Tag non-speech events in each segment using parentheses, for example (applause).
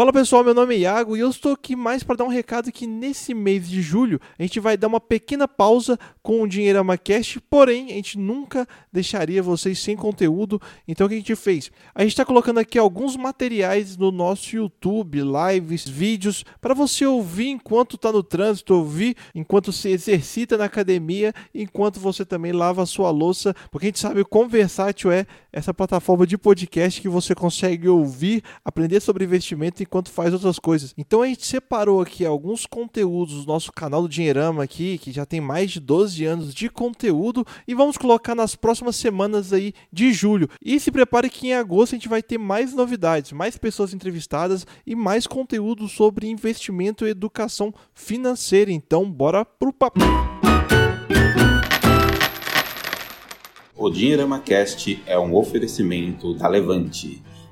Fala pessoal, meu nome é Iago e eu estou aqui mais para dar um recado que nesse mês de julho a gente vai dar uma pequena pausa com o Dinheirama Cast, porém a gente nunca deixaria vocês sem conteúdo. Então o que a gente fez? A gente está colocando aqui alguns materiais no nosso YouTube, lives, vídeos, para você ouvir enquanto está no trânsito, ouvir enquanto se exercita na academia, enquanto você também lava a sua louça, porque a gente sabe o quão versátil é essa plataforma de podcast que você consegue ouvir, aprender sobre investimento enquanto faz outras coisas. Então a gente separou aqui alguns conteúdos do nosso canal do Dinheirama aqui, que já tem mais de 12 anos de conteúdo, e vamos colocar nas próximas semanas aí de julho. E se prepare que em agosto a gente vai ter mais novidades, mais pessoas entrevistadas e mais conteúdo sobre investimento e educação financeira. Então bora pro papo. O Dinheirama Cast é um oferecimento da Levante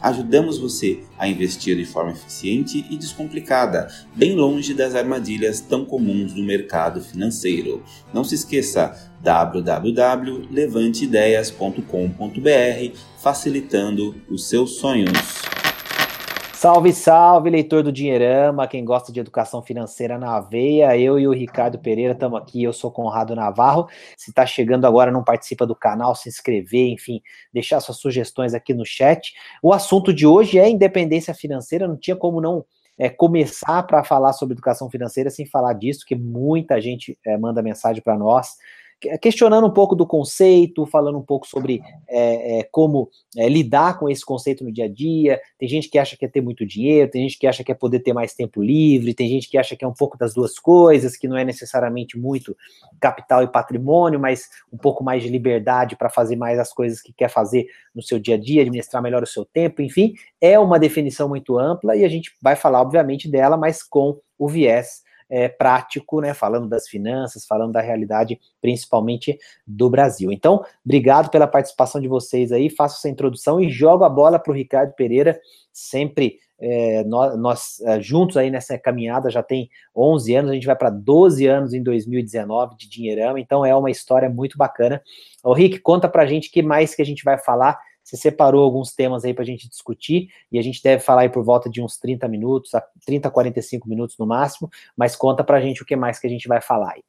ajudamos você a investir de forma eficiente e descomplicada, bem longe das armadilhas tão comuns do mercado financeiro. Não se esqueça www.levanteideias.com.br, facilitando os seus sonhos. Salve, salve, leitor do Dinheirama, quem gosta de educação financeira na veia, eu e o Ricardo Pereira estamos aqui, eu sou Conrado Navarro. Se está chegando agora, não participa do canal, se inscrever, enfim, deixar suas sugestões aqui no chat. O assunto de hoje é independência financeira, não tinha como não é, começar para falar sobre educação financeira sem falar disso, que muita gente é, manda mensagem para nós questionando um pouco do conceito, falando um pouco sobre é, é, como é, lidar com esse conceito no dia a dia. Tem gente que acha que é ter muito dinheiro, tem gente que acha que é poder ter mais tempo livre, tem gente que acha que é um pouco das duas coisas, que não é necessariamente muito capital e patrimônio, mas um pouco mais de liberdade para fazer mais as coisas que quer fazer no seu dia a dia, administrar melhor o seu tempo, enfim, é uma definição muito ampla e a gente vai falar, obviamente, dela, mas com o viés é, prático, né, falando das finanças, falando da realidade, principalmente do Brasil. Então, obrigado pela participação de vocês aí, faço essa introdução e jogo a bola para o Ricardo Pereira, sempre é, nós, nós é, juntos aí nessa caminhada já tem 11 anos, a gente vai para 12 anos em 2019 de Dinheirão, então é uma história muito bacana. O Rick, conta para a gente que mais que a gente vai falar você separou alguns temas aí para a gente discutir e a gente deve falar aí por volta de uns 30 minutos, 30 a 45 minutos no máximo, mas conta para a gente o que mais que a gente vai falar aí.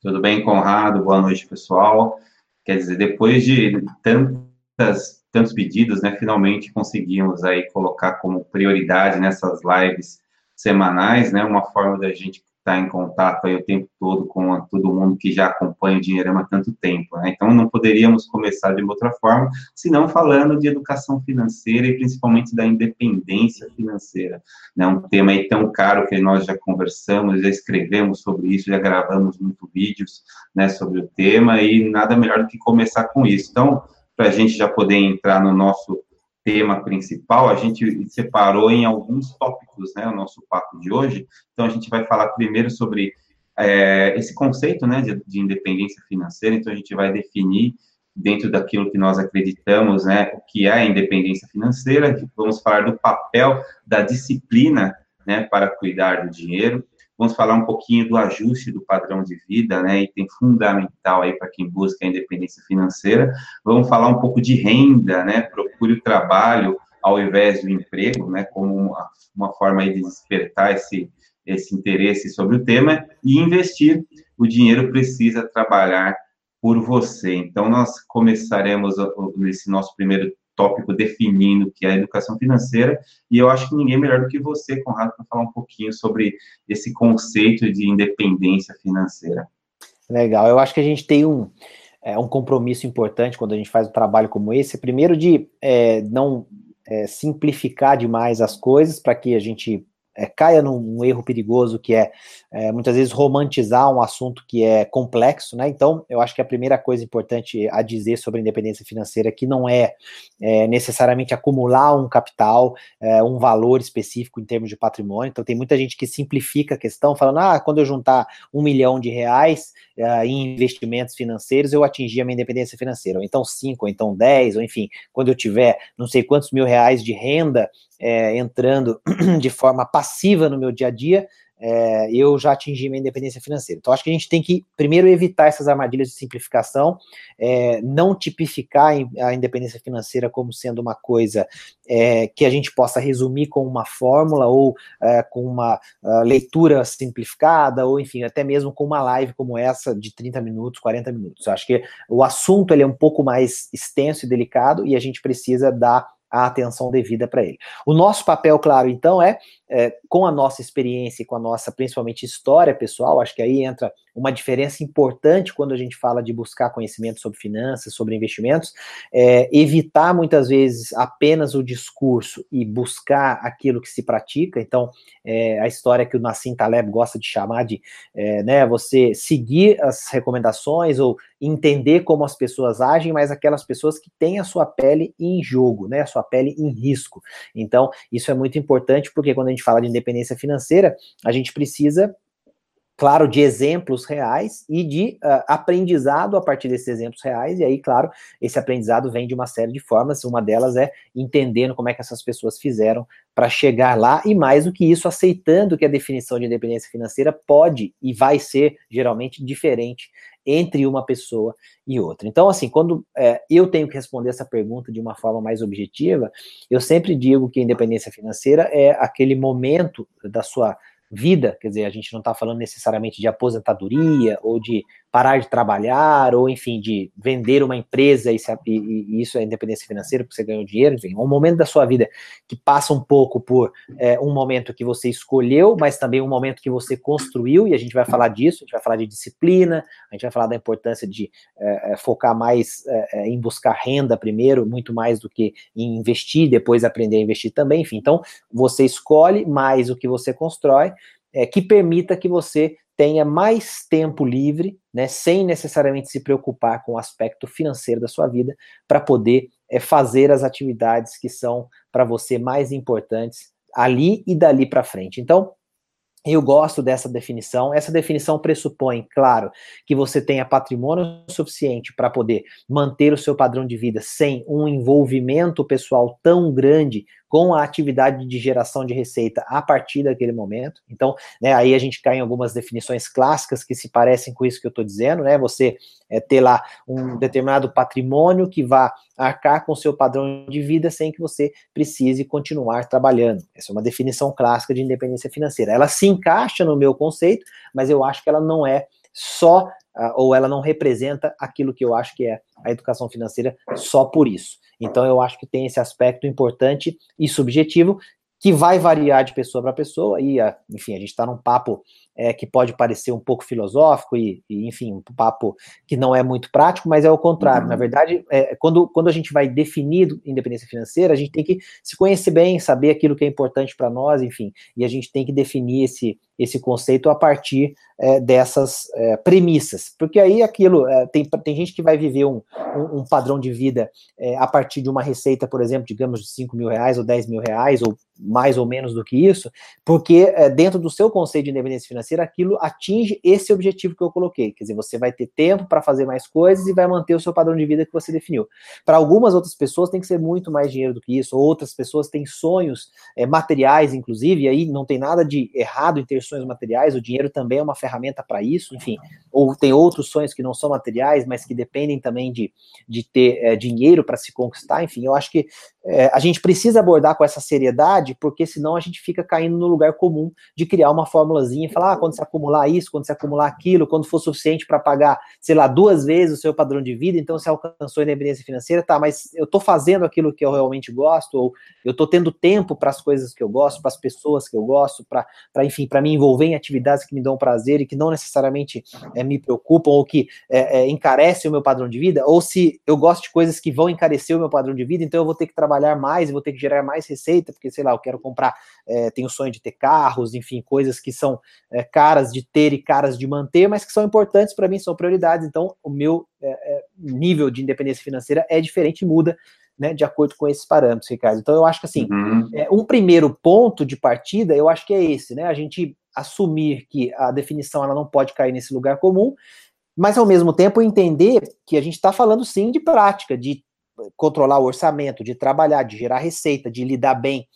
Tudo bem, Conrado? Boa noite, pessoal. Quer dizer, depois de tantas, tantos pedidos, né, finalmente conseguimos aí colocar como prioridade nessas lives semanais, né, uma forma da gente estar tá em contato aí o tempo todo com todo mundo que já acompanha o Dinheirama há tanto tempo, né? Então, não poderíamos começar de outra forma, senão falando de educação financeira e principalmente da independência financeira, né? Um tema aí tão caro que nós já conversamos, já escrevemos sobre isso, já gravamos muitos vídeos, né, sobre o tema e nada melhor do que começar com isso. Então, para a gente já poder entrar no nosso tema principal, a gente separou em alguns tópicos, né, o nosso papo de hoje. Então, a gente vai falar primeiro sobre é, esse conceito, né, de, de, independência financeira. Então, a gente vai definir dentro daquilo que nós acreditamos, né, o que é a independência financeira. Vamos falar do papel da disciplina, né, para cuidar do dinheiro. Vamos falar um pouquinho do ajuste do padrão de vida, né, item fundamental aí para quem busca a independência financeira. Vamos falar um pouco de renda, né, procure o trabalho ao invés do emprego, né, como uma, uma forma aí de despertar esse, esse interesse sobre o tema e investir. O dinheiro precisa trabalhar por você. Então, nós começaremos nesse nosso primeiro tópico definindo que é a educação financeira, e eu acho que ninguém melhor do que você, Conrado, para falar um pouquinho sobre esse conceito de independência financeira. Legal, eu acho que a gente tem um, é, um compromisso importante quando a gente faz um trabalho como esse, primeiro de é, não é, simplificar demais as coisas para que a gente é, caia num erro perigoso que é, é, muitas vezes romantizar um assunto que é complexo, né? Então, eu acho que a primeira coisa importante a dizer sobre a independência financeira é que não é, é necessariamente acumular um capital, é, um valor específico em termos de patrimônio. Então, tem muita gente que simplifica a questão, falando, ah, quando eu juntar um milhão de reais é, em investimentos financeiros, eu atingi a minha independência financeira. Ou então cinco, ou então dez, ou enfim, quando eu tiver não sei quantos mil reais de renda é, entrando (clears throat) de forma passiva no meu dia a dia, é, eu já atingi minha independência financeira. Então, acho que a gente tem que, primeiro, evitar essas armadilhas de simplificação, é, não tipificar a independência financeira como sendo uma coisa é, que a gente possa resumir com uma fórmula ou é, com uma uh, leitura simplificada, ou enfim, até mesmo com uma live como essa de 30 minutos, 40 minutos. Eu acho que o assunto ele é um pouco mais extenso e delicado e a gente precisa dar a atenção devida para ele. O nosso papel, claro, então, é, é, com a nossa experiência e com a nossa, principalmente, história pessoal, acho que aí entra uma diferença importante quando a gente fala de buscar conhecimento sobre finanças, sobre investimentos, é, evitar muitas vezes apenas o discurso e buscar aquilo que se pratica. Então, é, a história que o Nassim Taleb gosta de chamar de, é, né, você seguir as recomendações ou entender como as pessoas agem, mas aquelas pessoas que têm a sua pele em jogo, né, a sua pele em risco. Então, isso é muito importante porque quando a gente fala de independência financeira, a gente precisa claro, de exemplos reais e de uh, aprendizado a partir desses exemplos reais. E aí, claro, esse aprendizado vem de uma série de formas. Uma delas é entendendo como é que essas pessoas fizeram para chegar lá e, mais do que isso, aceitando que a definição de independência financeira pode e vai ser geralmente diferente entre uma pessoa e outra. Então, assim, quando é, eu tenho que responder essa pergunta de uma forma mais objetiva, eu sempre digo que independência financeira é aquele momento da sua vida, quer dizer, a gente não está falando necessariamente de aposentadoria ou de parar de trabalhar, ou enfim, de vender uma empresa e, e, e isso é independência financeira, porque você ganhou dinheiro, enfim, um momento da sua vida que passa um pouco por é, um momento que você escolheu, mas também um momento que você construiu, e a gente vai falar disso, a gente vai falar de disciplina, a gente vai falar da importância de é, é focar mais é, é, em buscar renda primeiro, muito mais do que em investir, depois aprender a investir também, enfim, então você escolhe mais o que você constrói, é, que permita que você tenha mais tempo livre, né, sem necessariamente se preocupar com o aspecto financeiro da sua vida, para poder é, fazer as atividades que são para você mais importantes ali e dali para frente. Então, eu gosto dessa definição. Essa definição pressupõe, claro, que você tenha patrimônio suficiente para poder manter o seu padrão de vida sem um envolvimento pessoal tão grande com a atividade de geração de receita a partir daquele momento. Então, né, aí a gente cai em algumas definições clássicas que se parecem com isso que eu estou dizendo, né? Você é, ter lá um determinado patrimônio que vá arcar com o seu padrão de vida sem que você precise continuar trabalhando. Essa é uma definição clássica de independência financeira. Ela se encaixa no meu conceito, mas eu acho que ela não é só ou ela não representa aquilo que eu acho que é a educação financeira só por isso. Então eu acho que tem esse aspecto importante e subjetivo que vai variar de pessoa para pessoa, e, enfim, a gente está num papo é, que pode parecer um pouco filosófico e, e, enfim, um papo que não é muito prático, mas é o contrário. Uhum. Na verdade, é, quando, quando a gente vai definir independência financeira, a gente tem que se conhecer bem, saber aquilo que é importante para nós, enfim, e a gente tem que definir esse, esse conceito a partir é, dessas é, premissas, porque aí aquilo, é, tem, tem gente que vai viver um, um, um padrão de vida é, a partir de uma receita, por exemplo, digamos de 5 mil reais ou 10 mil reais, ou mais ou menos do que isso, porque dentro do seu conceito de independência financeira, aquilo atinge esse objetivo que eu coloquei, quer dizer, você vai ter tempo para fazer mais coisas e vai manter o seu padrão de vida que você definiu. Para algumas outras pessoas tem que ser muito mais dinheiro do que isso, outras pessoas têm sonhos é, materiais, inclusive, e aí não tem nada de errado em ter sonhos materiais, o dinheiro também é uma ferramenta para isso, enfim, ou tem outros sonhos que não são materiais, mas que dependem também de, de ter é, dinheiro para se conquistar, enfim, eu acho que é, a gente precisa abordar com essa seriedade, porque senão a gente fica caindo no lugar comum de criar uma formulazinha e falar, ah, quando se acumular isso, quando se acumular aquilo, quando for suficiente para pagar, sei lá, duas vezes o seu padrão de vida, então você alcançou a independência financeira, tá, mas eu estou fazendo aquilo que eu realmente gosto, ou eu estou tendo tempo para as coisas que eu gosto, para as pessoas que eu gosto, para, enfim, para me envolver em atividades que me dão prazer e que não necessariamente é, me preocupam ou que é, é, encarecem o meu padrão de vida, ou se eu gosto de coisas que vão encarecer o meu padrão de vida, então eu vou ter que trabalhar mais, vou ter que gerar mais receita, porque, sei lá, eu quero comprar, é, tenho sonho de ter carros, enfim, coisas que são é, caras de ter e caras de manter, mas que são importantes para mim, são prioridades. Então, o meu é, é, nível de independência financeira é diferente e muda né, de acordo com esses parâmetros, Ricardo. Então, eu acho que assim, uhum. é, um primeiro ponto de partida, eu acho que é esse, né? A gente assumir que a definição ela não pode cair nesse lugar comum, mas ao mesmo tempo entender que a gente está falando sim de prática, de controlar o orçamento, de trabalhar, de gerar receita, de lidar bem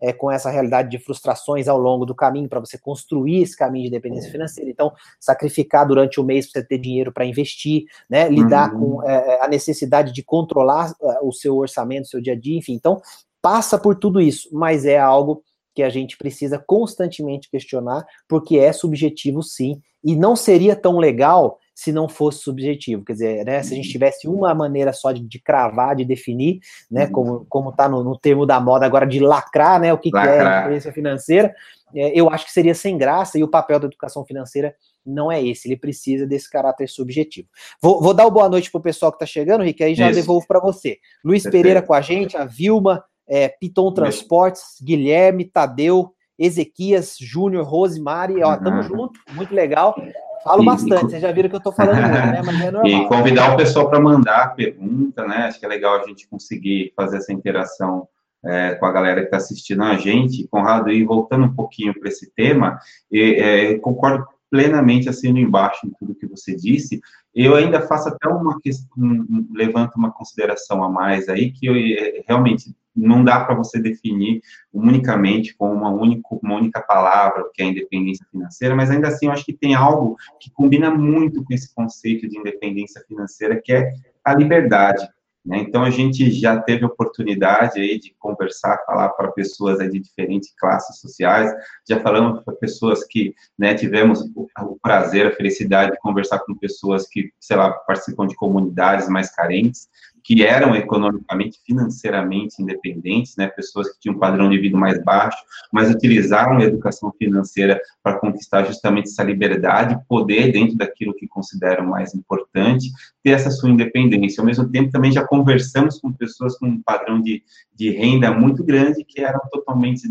é, com essa realidade de frustrações ao longo do caminho, para você construir esse caminho de independência financeira. Então, sacrificar durante o mês para você ter dinheiro para investir, né? lidar uhum. com é, é, a necessidade de controlar é, o seu orçamento, o seu dia a dia, enfim. Então, passa por tudo isso, mas é algo que a gente precisa constantemente questionar, porque é subjetivo sim, e não seria tão legal se não fosse subjetivo. Quer dizer, né, se a gente uhum. tivesse uma maneira só de, de cravar, de definir, né, uhum. como, como tá no, no, termo da moda agora, de lacrar, né, o que, que é independência financeira, é, eu acho que seria sem graça, e o papel da educação financeira não é esse, ele precisa desse caráter subjetivo. Vou, vou dar uma boa noite para o pessoal que está chegando, Rick, aí já Isso. devolvo para você. Luiz Perfeito. Pereira com a gente, a Vilma, é, Piton Transportes, Guilherme, Tadeu, Ezequias, Júnior, Rosemary, ó, tamo uhum. junto, muito legal. Falo e, bastante, vocês já viram que eu estou falando muito, né? Mas é (laughs) normal. E convidar o pessoal para mandar pergunta, né? Acho que é legal a gente conseguir fazer essa interação é, com a galera que está assistindo a gente. Conrado, e voltando um pouquinho para esse tema, e, é, concordo plenamente assim embaixo em tudo que você disse. Eu ainda faço até uma questão, um, levanto uma consideração a mais aí, que eu, é, realmente não dá para você definir unicamente com uma única, uma única palavra, que é a independência financeira, mas ainda assim eu acho que tem algo que combina muito com esse conceito de independência financeira, que é a liberdade. Né? Então, a gente já teve oportunidade aí de conversar, falar para pessoas de diferentes classes sociais, já falamos para pessoas que né, tivemos o, prazer, a felicidade de conversar com pessoas que, sei lá, participam de comunidades mais carentes, que eram economicamente, financeiramente independentes, né, pessoas que tinham um padrão de vida mais baixo, mas utilizaram a educação financeira para conquistar justamente essa liberdade, poder dentro daquilo que consideram mais importante, ter essa sua independência. Ao mesmo tempo, também já conversamos com pessoas com um padrão de, de renda muito grande que eram totalmente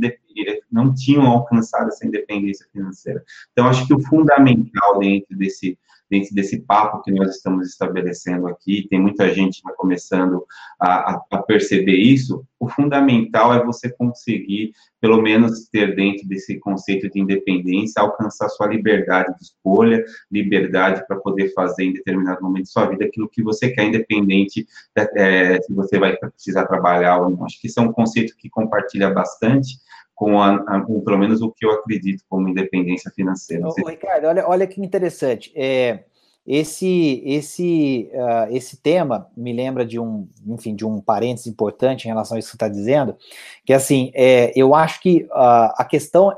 não tinham alcançado essa independência financeira. Então, acho que o fundamental dentro desse dentro desse papo que nós estamos estabelecendo aqui, tem muita gente já começando a, a, perceber isso, o fundamental é você conseguir, pelo menos, ter dentro desse conceito de independência, alcançar sua liberdade de escolha, liberdade para poder fazer em determinado momento de sua vida aquilo que você quer, independente é, se você vai precisar trabalhar ou não. Acho que isso é um conceito que compartilha bastante, com, a, a, com pelo menos o que eu acredito como independência financeira. Ô, Ricardo, olha, olha que interessante. É, esse esse uh, esse tema me lembra de um enfim de um parênteses importante em relação a isso que você está dizendo que assim é, eu acho que uh, a questão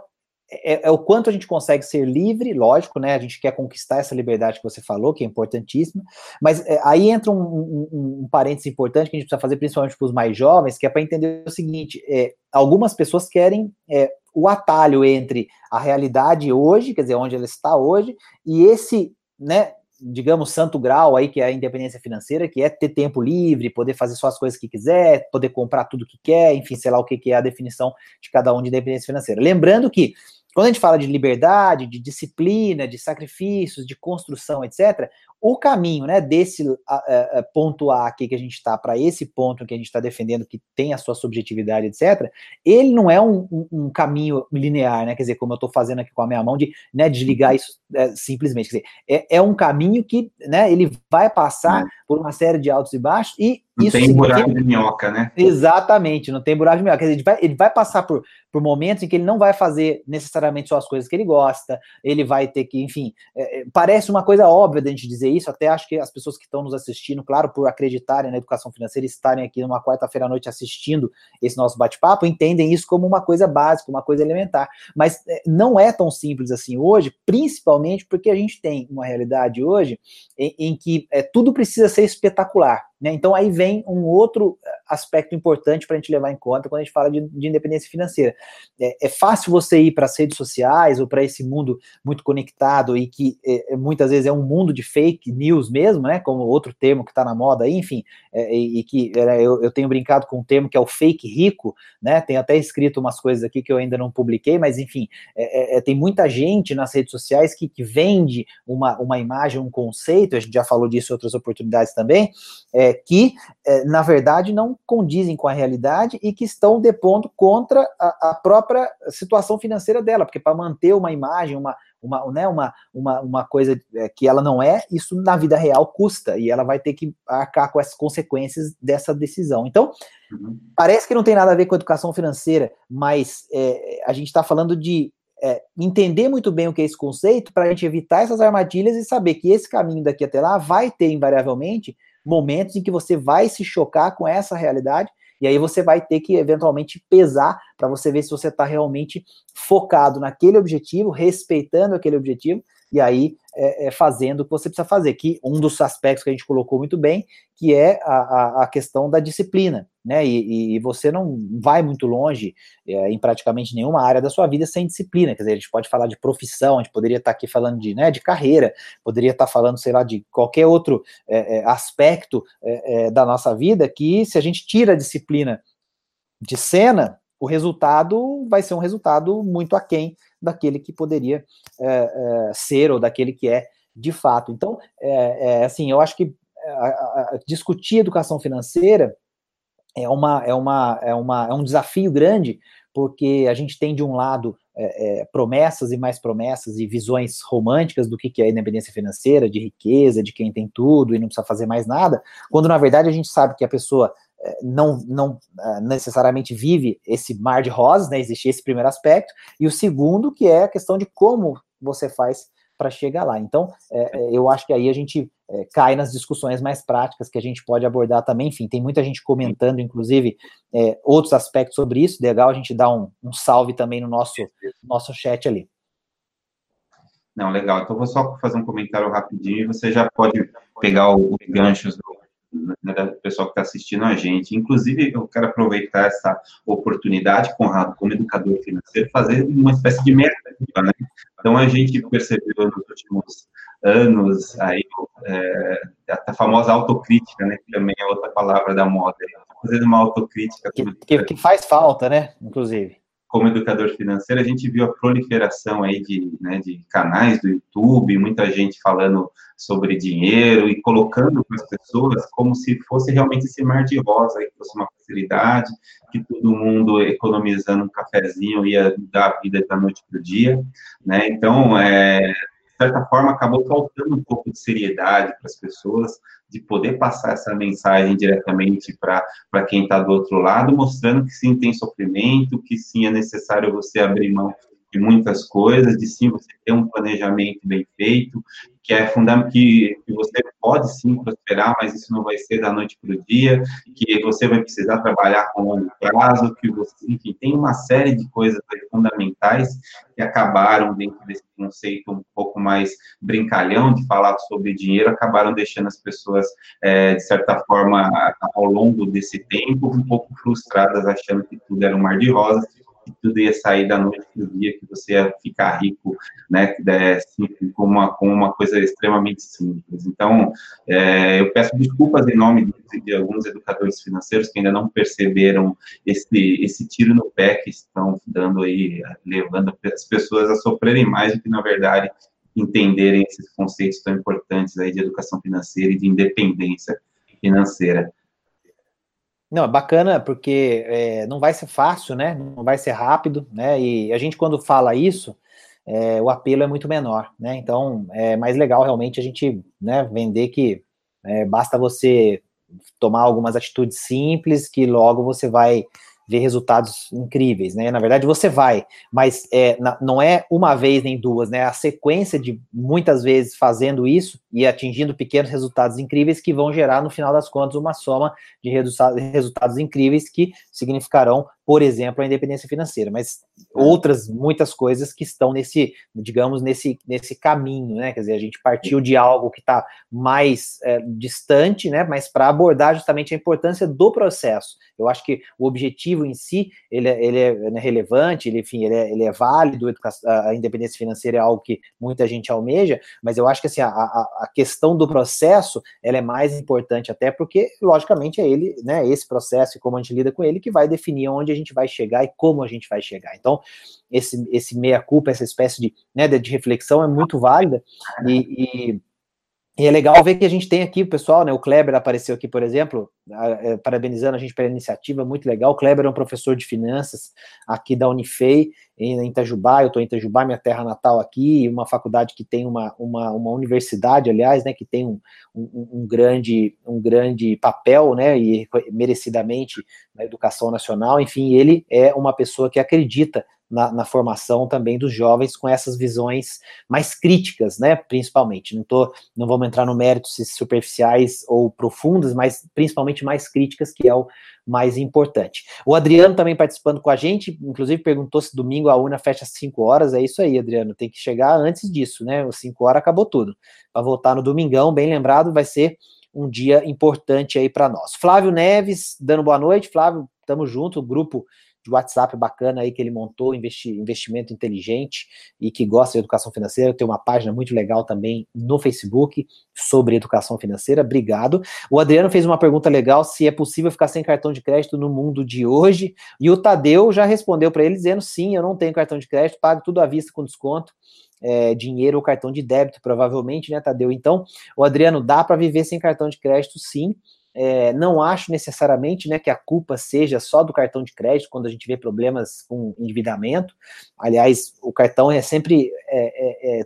é, é, o quanto a gente consegue ser livre, lógico, né? A gente quer conquistar essa liberdade que você falou, que é importantíssima, mas é, aí entra um, um, um parênteses importante que a gente precisa fazer, principalmente para os mais jovens, que é para entender o seguinte: é, algumas pessoas querem é, o atalho entre a realidade hoje, quer dizer, onde ela está hoje, e esse, né? digamos, santo grau aí, que é a independência financeira, que é ter tempo livre, poder fazer só as coisas que quiser, poder comprar tudo que quer, enfim, sei lá o que, que é a definição de cada um de independência financeira. Lembrando que quando a gente fala de liberdade, de disciplina, de sacrifícios, de construção, etc., o caminho né, desse ponto A aqui que a gente está para esse ponto que a gente está defendendo, que tem a sua subjetividade, etc., ele não é um, um, um caminho linear, né? Quer dizer, como eu estou fazendo aqui com a minha mão, de né, desligar isso é, simplesmente. Quer dizer, é, é, um caminho que né, ele vai passar por uma série de altos e baixos, e Não isso tem buraco de minhoca, né? Exatamente, não tem buraco de minhoca. Ele, vai, ele vai passar por, por momentos em que ele não vai fazer necessariamente só as coisas que ele gosta, ele vai ter que, enfim, é, é parece uma coisa óbvia da gente dizer isso, até acho que as pessoas que estão nos assistindo, claro, por acreditarem na educação financeira, estarem aqui numa quarta-feira à noite assistindo esse nosso bate-papo, entendem isso como uma coisa básica, uma coisa elementar. Mas é, não é tão simples assim hoje, principalmente porque a gente tem uma realidade hoje em, em que é, tudo precisa ser espetacular. Né? Então aí vem um outro eh, aspecto importante para a gente levar em conta quando a gente fala de, de independência financeira. É, é, fácil você ir para as redes sociais ou para esse mundo muito conectado e que é, muitas vezes é um mundo de fake news mesmo, né? Como outro termo que está na moda aí, enfim, é, e, que eu, eu, tenho brincado com um termo que é o fake rico, né? Tem até escrito umas coisas aqui que eu ainda não publiquei, mas enfim, é, é, tem muita gente nas redes sociais que, que vende uma, uma imagem, um conceito, a gente já falou disso em outras oportunidades também, é, que, é, na verdade, não condizem com a realidade e que estão depondo contra a, a própria situação financeira dela, porque para manter uma imagem, uma, uma, né, uma, uma, uma coisa é, que ela não é, isso na vida real custa, e ela vai ter que arcar com as consequências dessa decisão. Então, uhum. parece que não tem nada a ver com educação financeira, mas é, a gente está falando de é, entender muito bem o que é esse conceito para a gente evitar essas armadilhas e saber que esse caminho daqui até lá vai ter invariavelmente momentos em que você vai se chocar com essa realidade e aí você vai ter que eventualmente pesar para você ver se você está realmente focado naquele objetivo, respeitando aquele objetivo, e aí é, é, fazendo o que você precisa fazer. Que um dos aspectos que a gente colocou muito bem, que é a, a, a questão da disciplina, né? E, e, você não vai muito longe é, em praticamente nenhuma área da sua vida sem disciplina. Quer dizer, a gente pode falar de profissão, a gente poderia estar aqui falando de, né, de carreira, poderia estar falando, sei lá, de qualquer outro é, é, aspecto é, da nossa vida que, se a gente tira a disciplina de cena, o resultado vai ser um resultado muito aquém daquele que poderia é, é, ser ou daquele que é de fato. Então, é, é assim, eu acho que a, a, discutir educação financeira é, uma, é, uma, é, uma, é um desafio grande, porque a gente tem de um lado é, é, promessas e mais promessas e visões românticas do que, que é independência financeira, de riqueza, de quem tem tudo e não precisa fazer mais nada, quando na verdade a gente sabe que a pessoa não, não uh, necessariamente vive esse mar de rosas, né? Existe esse primeiro aspecto, e o segundo, que é a questão de como você faz para chegar lá. Então, é, eu acho que aí a gente é, cai nas discussões mais práticas que a gente pode abordar também. Enfim, tem muita gente comentando, inclusive, é, outros aspectos sobre isso. Legal a gente dar um, um salve também no nosso, nosso chat ali. Não, legal. Então, vou só fazer um comentário rapidinho e você já pode pegar os ganchos do, né, do pessoal que está assistindo a gente. Inclusive, eu quero aproveitar essa oportunidade, Conrado, como educador financeiro, fazer uma espécie de meta. Né? Então, a gente percebeu nos últimos anos aí, é, a famosa autocrítica, né, que também é outra palavra da moda, fazendo uma autocrítica. Que, que, que faz falta, né, inclusive como educador financeiro, a gente viu a proliferação aí de, né, de canais do YouTube, muita gente falando sobre dinheiro e colocando para as pessoas como se fosse realmente esse mar de rosa, que fosse uma facilidade, que todo mundo economizando um cafezinho ia mudar a vida da noite para o dia, né? Então, é, certa forma, acabou faltando um pouco de seriedade para as pessoas, de poder passar essa mensagem diretamente para quem está do outro lado, mostrando que sim, tem sofrimento, que sim, é necessário você abrir mão de muitas coisas, de sim você ter um planejamento bem feito, que é fundamental, que, que você pode sim prosperar, mas isso não vai ser da noite para o dia, que você vai precisar trabalhar com longo prazo, que você, enfim, tem uma série de coisas fundamentais que acabaram dentro desse conceito um pouco mais brincalhão de falar sobre dinheiro, acabaram deixando as pessoas, é, de certa forma, ao longo desse tempo, um pouco frustradas, achando que tudo era um mar de rosas, que tudo ia sair da noite para o dia, que você ia ficar rico, né, é, com, uma, com uma coisa extremamente simples. Então, é, eu peço desculpas em nome de, de, alguns educadores financeiros que ainda não perceberam esse, esse tiro no pé que estão dando aí, levando as pessoas a sofrerem mais do que, na verdade, entenderem esses conceitos tão importantes aí de educação financeira e de independência financeira. Não, é bacana porque é, não vai ser fácil, né? Não vai ser rápido, né? E a gente, quando fala isso, é, o apelo é muito menor, né? Então, é mais legal realmente a gente né, vender que é, basta você tomar algumas atitudes simples que logo você vai ver resultados incríveis, né? Na verdade, você vai, mas é, não é uma vez nem duas, né? A sequência de muitas vezes fazendo isso e atingindo pequenos resultados incríveis que vão gerar, no final das contas, uma soma de resultados incríveis que significarão por exemplo, a independência financeira, mas outras muitas coisas que estão nesse, digamos, nesse, nesse caminho, né? Quer dizer, a gente partiu de algo que está mais é, distante, né? Mas para abordar justamente a importância do processo. Eu acho que o objetivo em si ele, é, ele é né, relevante, ele, enfim, ele é, ele é válido. A independência financeira é algo que muita gente almeja, mas eu acho que assim a, a, a questão do processo ela é mais importante até porque, logicamente, é ele, né? Esse processo e como a gente lida com ele que vai definir onde a gente vai chegar e como a gente vai chegar. Então, esse, esse meia-culpa, essa espécie de, né, de reflexão é muito válida e, e e é legal ver que a gente tem aqui o pessoal, né? O Kleber apareceu aqui, por exemplo, é, parabenizando a gente pela iniciativa, muito legal. O Kleber é um professor de finanças aqui da Unifei, em Itajubá. Eu estou em Itajubá, minha terra natal aqui, uma faculdade que tem uma, uma, uma universidade, aliás, né? Que tem um, um, um, grande, um grande papel, né? E merecidamente na educação nacional. Enfim, ele é uma pessoa que acredita na, na, formação também dos jovens com essas visões mais críticas, né? Principalmente. Não, tô, não vamos entrar no mérito se superficiais ou profundas, mas principalmente mais críticas, que é o mais importante. O Adriano também participando com a gente, inclusive perguntou se domingo a UNA fecha às 5 horas. É isso aí, Adriano. Tem que chegar antes disso, né? Às 5 horas acabou tudo. Para voltar no domingão, bem lembrado, vai ser um dia importante aí para nós. Flávio Neves, dando boa noite. Flávio, tamo junto, grupo de WhatsApp bacana aí que ele montou, investi, investimento inteligente e que gosta de educação financeira. Tem uma página muito legal também no Facebook sobre educação financeira. Obrigado. O Adriano fez uma pergunta legal: se é possível ficar sem cartão de crédito no mundo de hoje. E o Tadeu já respondeu para ele dizendo: sim, eu não tenho cartão de crédito, pago tudo à vista com desconto. É, dinheiro ou cartão de débito, provavelmente, né, Tadeu? Então, o Adriano, dá para viver sem cartão de crédito, sim. É, não acho necessariamente né, que a culpa seja só do cartão de crédito quando a gente vê problemas com endividamento. Aliás, o cartão é sempre é, é, é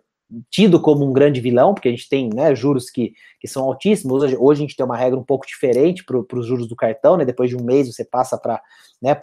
tido como um grande vilão, porque a gente tem né, juros que, que são altíssimos. Hoje, hoje a gente tem uma regra um pouco diferente para os juros do cartão, né? Depois de um mês você passa para né,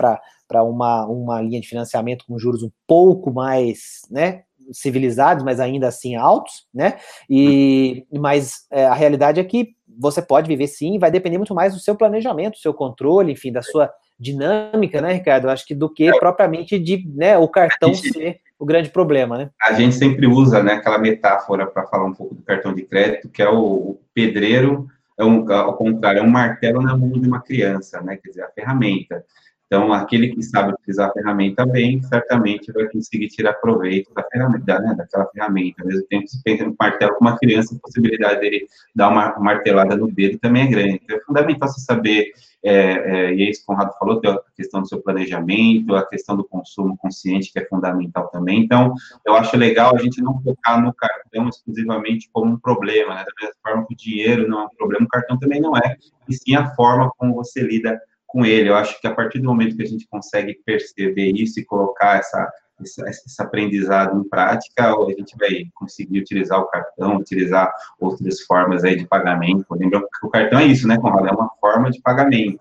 uma, uma linha de financiamento com juros um pouco mais né, civilizados, mas ainda assim altos, né? E mas é, a realidade é que você pode viver sim, vai depender muito mais do seu planejamento, do seu controle, enfim, da sua dinâmica, né, Ricardo? Acho que do que é. propriamente de né, o cartão gente, ser o grande problema, né? A gente sempre usa né, aquela metáfora para falar um pouco do cartão de crédito, que é o, o pedreiro, é um, ao contrário, é um martelo na mão de uma criança, né? Quer dizer, a ferramenta. Então, aquele que sabe utilizar a ferramenta bem, certamente vai conseguir tirar proveito da ferramenta, né, daquela ferramenta. Ao mesmo tempo, se pensa no martelo com uma criança, a possibilidade dele dar uma martelada no dedo também é grande. Então, é fundamental você saber, é, é, e é isso que o Conrado falou, a questão do seu planejamento, a questão do consumo consciente, que é fundamental também. Então, eu acho legal a gente não focar no cartão exclusivamente como um problema, né? da mesma forma que o dinheiro não é um problema, o cartão também não é, e sim a forma como você lida com ele. Eu acho que a partir do momento que a gente consegue perceber isso e colocar essa, essa, esse aprendizado em prática, a gente vai conseguir utilizar o cartão, utilizar outras formas aí de pagamento. Lembra que o cartão é isso, né, Conrado? É uma forma de pagamento.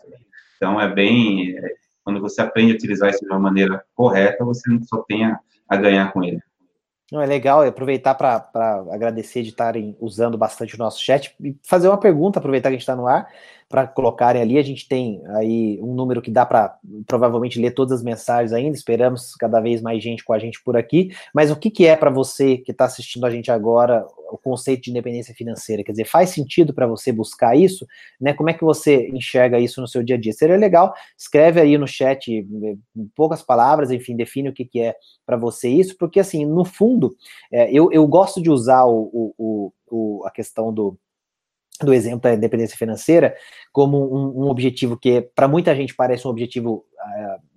Então, é bem... É, quando você aprende a utilizar isso de uma maneira correta, você não só tem a, a ganhar com ele. Não, é legal aproveitar para agradecer de estarem usando bastante o nosso chat e fazer uma pergunta, aproveitar que a gente está no ar para colocarem ali. A gente tem aí um número que dá para provavelmente ler todas as mensagens ainda. Esperamos cada vez mais gente com a gente por aqui. Mas o que, que é para você que está assistindo a gente agora o conceito de independência financeira? Quer dizer, faz sentido para você buscar isso? Né? Como é que você enxerga isso no seu dia a dia? Seria legal, escreve aí no chat em poucas palavras, enfim, define o que, que é para você isso, porque assim, no fundo, é, eu, eu gosto de usar o, o, o, a questão do do exemplo da independência financeira como um, um objetivo que para muita gente parece um objetivo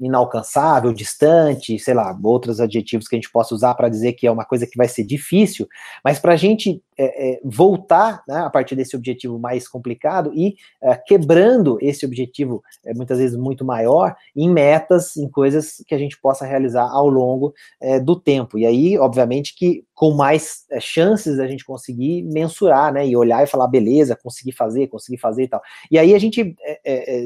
inalcançável, distante, sei lá, outros adjetivos que a gente possa usar para dizer que é uma coisa que vai ser difícil, mas para a gente é, é, voltar né, a partir desse objetivo mais complicado e é, quebrando esse objetivo, é, muitas vezes muito maior, em metas, em coisas que a gente possa realizar ao longo é, do tempo. E aí, obviamente, que com mais é, chances da gente conseguir mensurar, né, e olhar e falar, beleza, consegui fazer, consegui fazer e tal. E aí a gente,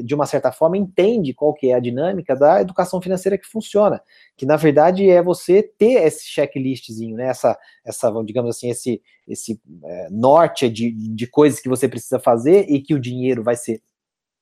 de uma certa forma, entende qual que é a dinâmica da educação financeira que funciona, que na verdade é você ter esse checklistzinho, né, essa, essa digamos assim, esse, esse é, norte de, de coisas que você precisa fazer e que o dinheiro vai ser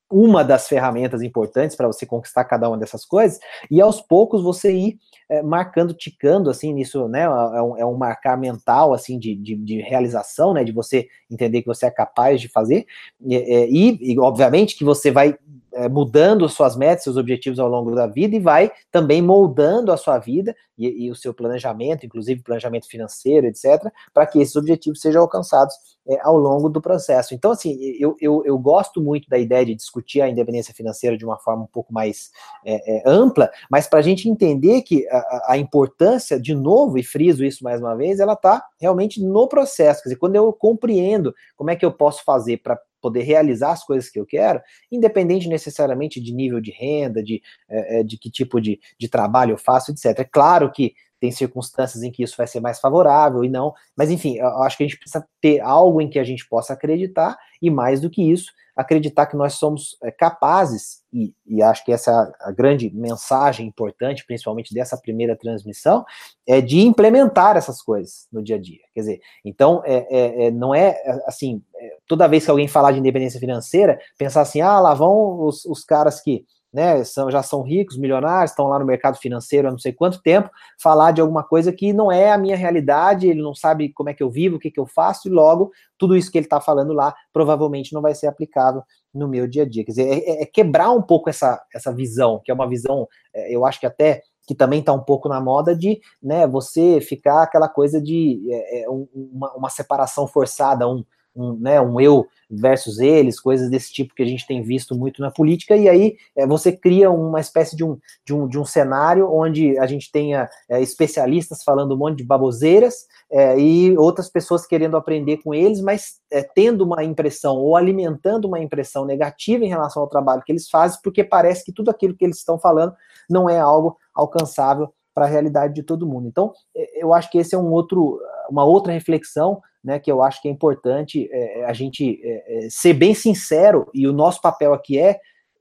uma das ferramentas importantes para você conquistar cada uma dessas coisas, e aos poucos você ir é, marcando, ticando, assim, nisso, né, é um, é um marcar mental, assim, de, de, de, realização, né, de você entender que você é capaz de fazer, e, e, e obviamente que você vai é, mudando suas metas, seus objetivos ao longo da vida e vai também moldando a sua vida e, e o seu planejamento, inclusive planejamento financeiro, etc., para que esses objetivos sejam alcançados é, ao longo do processo. Então, assim, eu, eu, eu, gosto muito da ideia de discutir a independência financeira de uma forma um pouco mais é, é ampla, mas para a gente entender que a, a, importância, de novo, e friso isso mais uma vez, ela está realmente no processo. Quer dizer, quando eu compreendo como é que eu posso fazer para poder realizar as coisas que eu quero, independente necessariamente de nível de renda, de, é, é, de que tipo de, de trabalho eu faço, etc. É claro que tem circunstâncias em que isso vai ser mais favorável e não, mas enfim, eu acho que a gente precisa ter algo em que a gente possa acreditar e mais do que isso, acreditar que nós somos é, capazes, e, e, acho que essa é a grande mensagem importante, principalmente dessa primeira transmissão, é de implementar essas coisas no dia a dia. Quer dizer, então, é, é, é não é assim, é, toda vez que alguém falar de independência financeira, pensar assim, ah, lá vão os, os caras que né, são, já são ricos, milionários, estão lá no mercado financeiro há não sei quanto tempo, falar de alguma coisa que não é a minha realidade, ele não sabe como é que eu vivo, o que, que eu faço, e logo tudo isso que ele está falando lá provavelmente não vai ser aplicável no meu dia a dia. Quer dizer, é, é quebrar um pouco essa, essa visão, que é uma visão, é, eu acho que até que também está um pouco na moda de né, você ficar aquela coisa de é, é uma, uma separação forçada, um, um, né, um eu versus eles, coisas desse tipo que a gente tem visto muito na política, e aí é, você cria uma espécie de um, de um, de um cenário onde a gente tenha é, especialistas falando um monte de baboseiras é, e outras pessoas querendo aprender com eles, mas é, tendo uma impressão ou alimentando uma impressão negativa em relação ao trabalho que eles fazem, porque parece que tudo aquilo que eles estão falando não é algo alcançável para a realidade de todo mundo. Então, é, eu acho que esse é um outro, uma outra reflexão né, que eu acho que é importante é, a gente é, ser bem sincero, e o nosso papel aqui é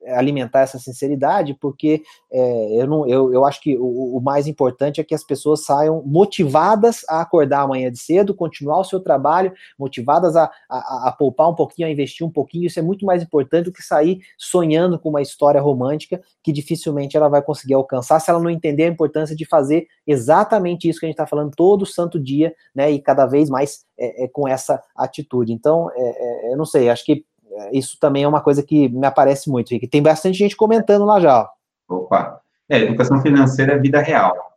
alimentar essa sinceridade, porque é, eu, não, eu, eu acho que o, o, mais importante é que as pessoas saiam motivadas a acordar amanhã de cedo, continuar o seu trabalho, motivadas a, a, a, poupar um pouquinho, a investir um pouquinho. Isso é muito mais importante do que sair sonhando com uma história romântica que dificilmente ela vai conseguir alcançar se ela não entender a importância de fazer exatamente isso que a gente está falando todo santo dia, né? E cada vez mais é, é com essa atitude. Então, é, é eu não sei, acho que isso também é uma coisa que me aparece muito, Rick. Tem bastante gente comentando lá já. Opa, é, educação financeira é vida real.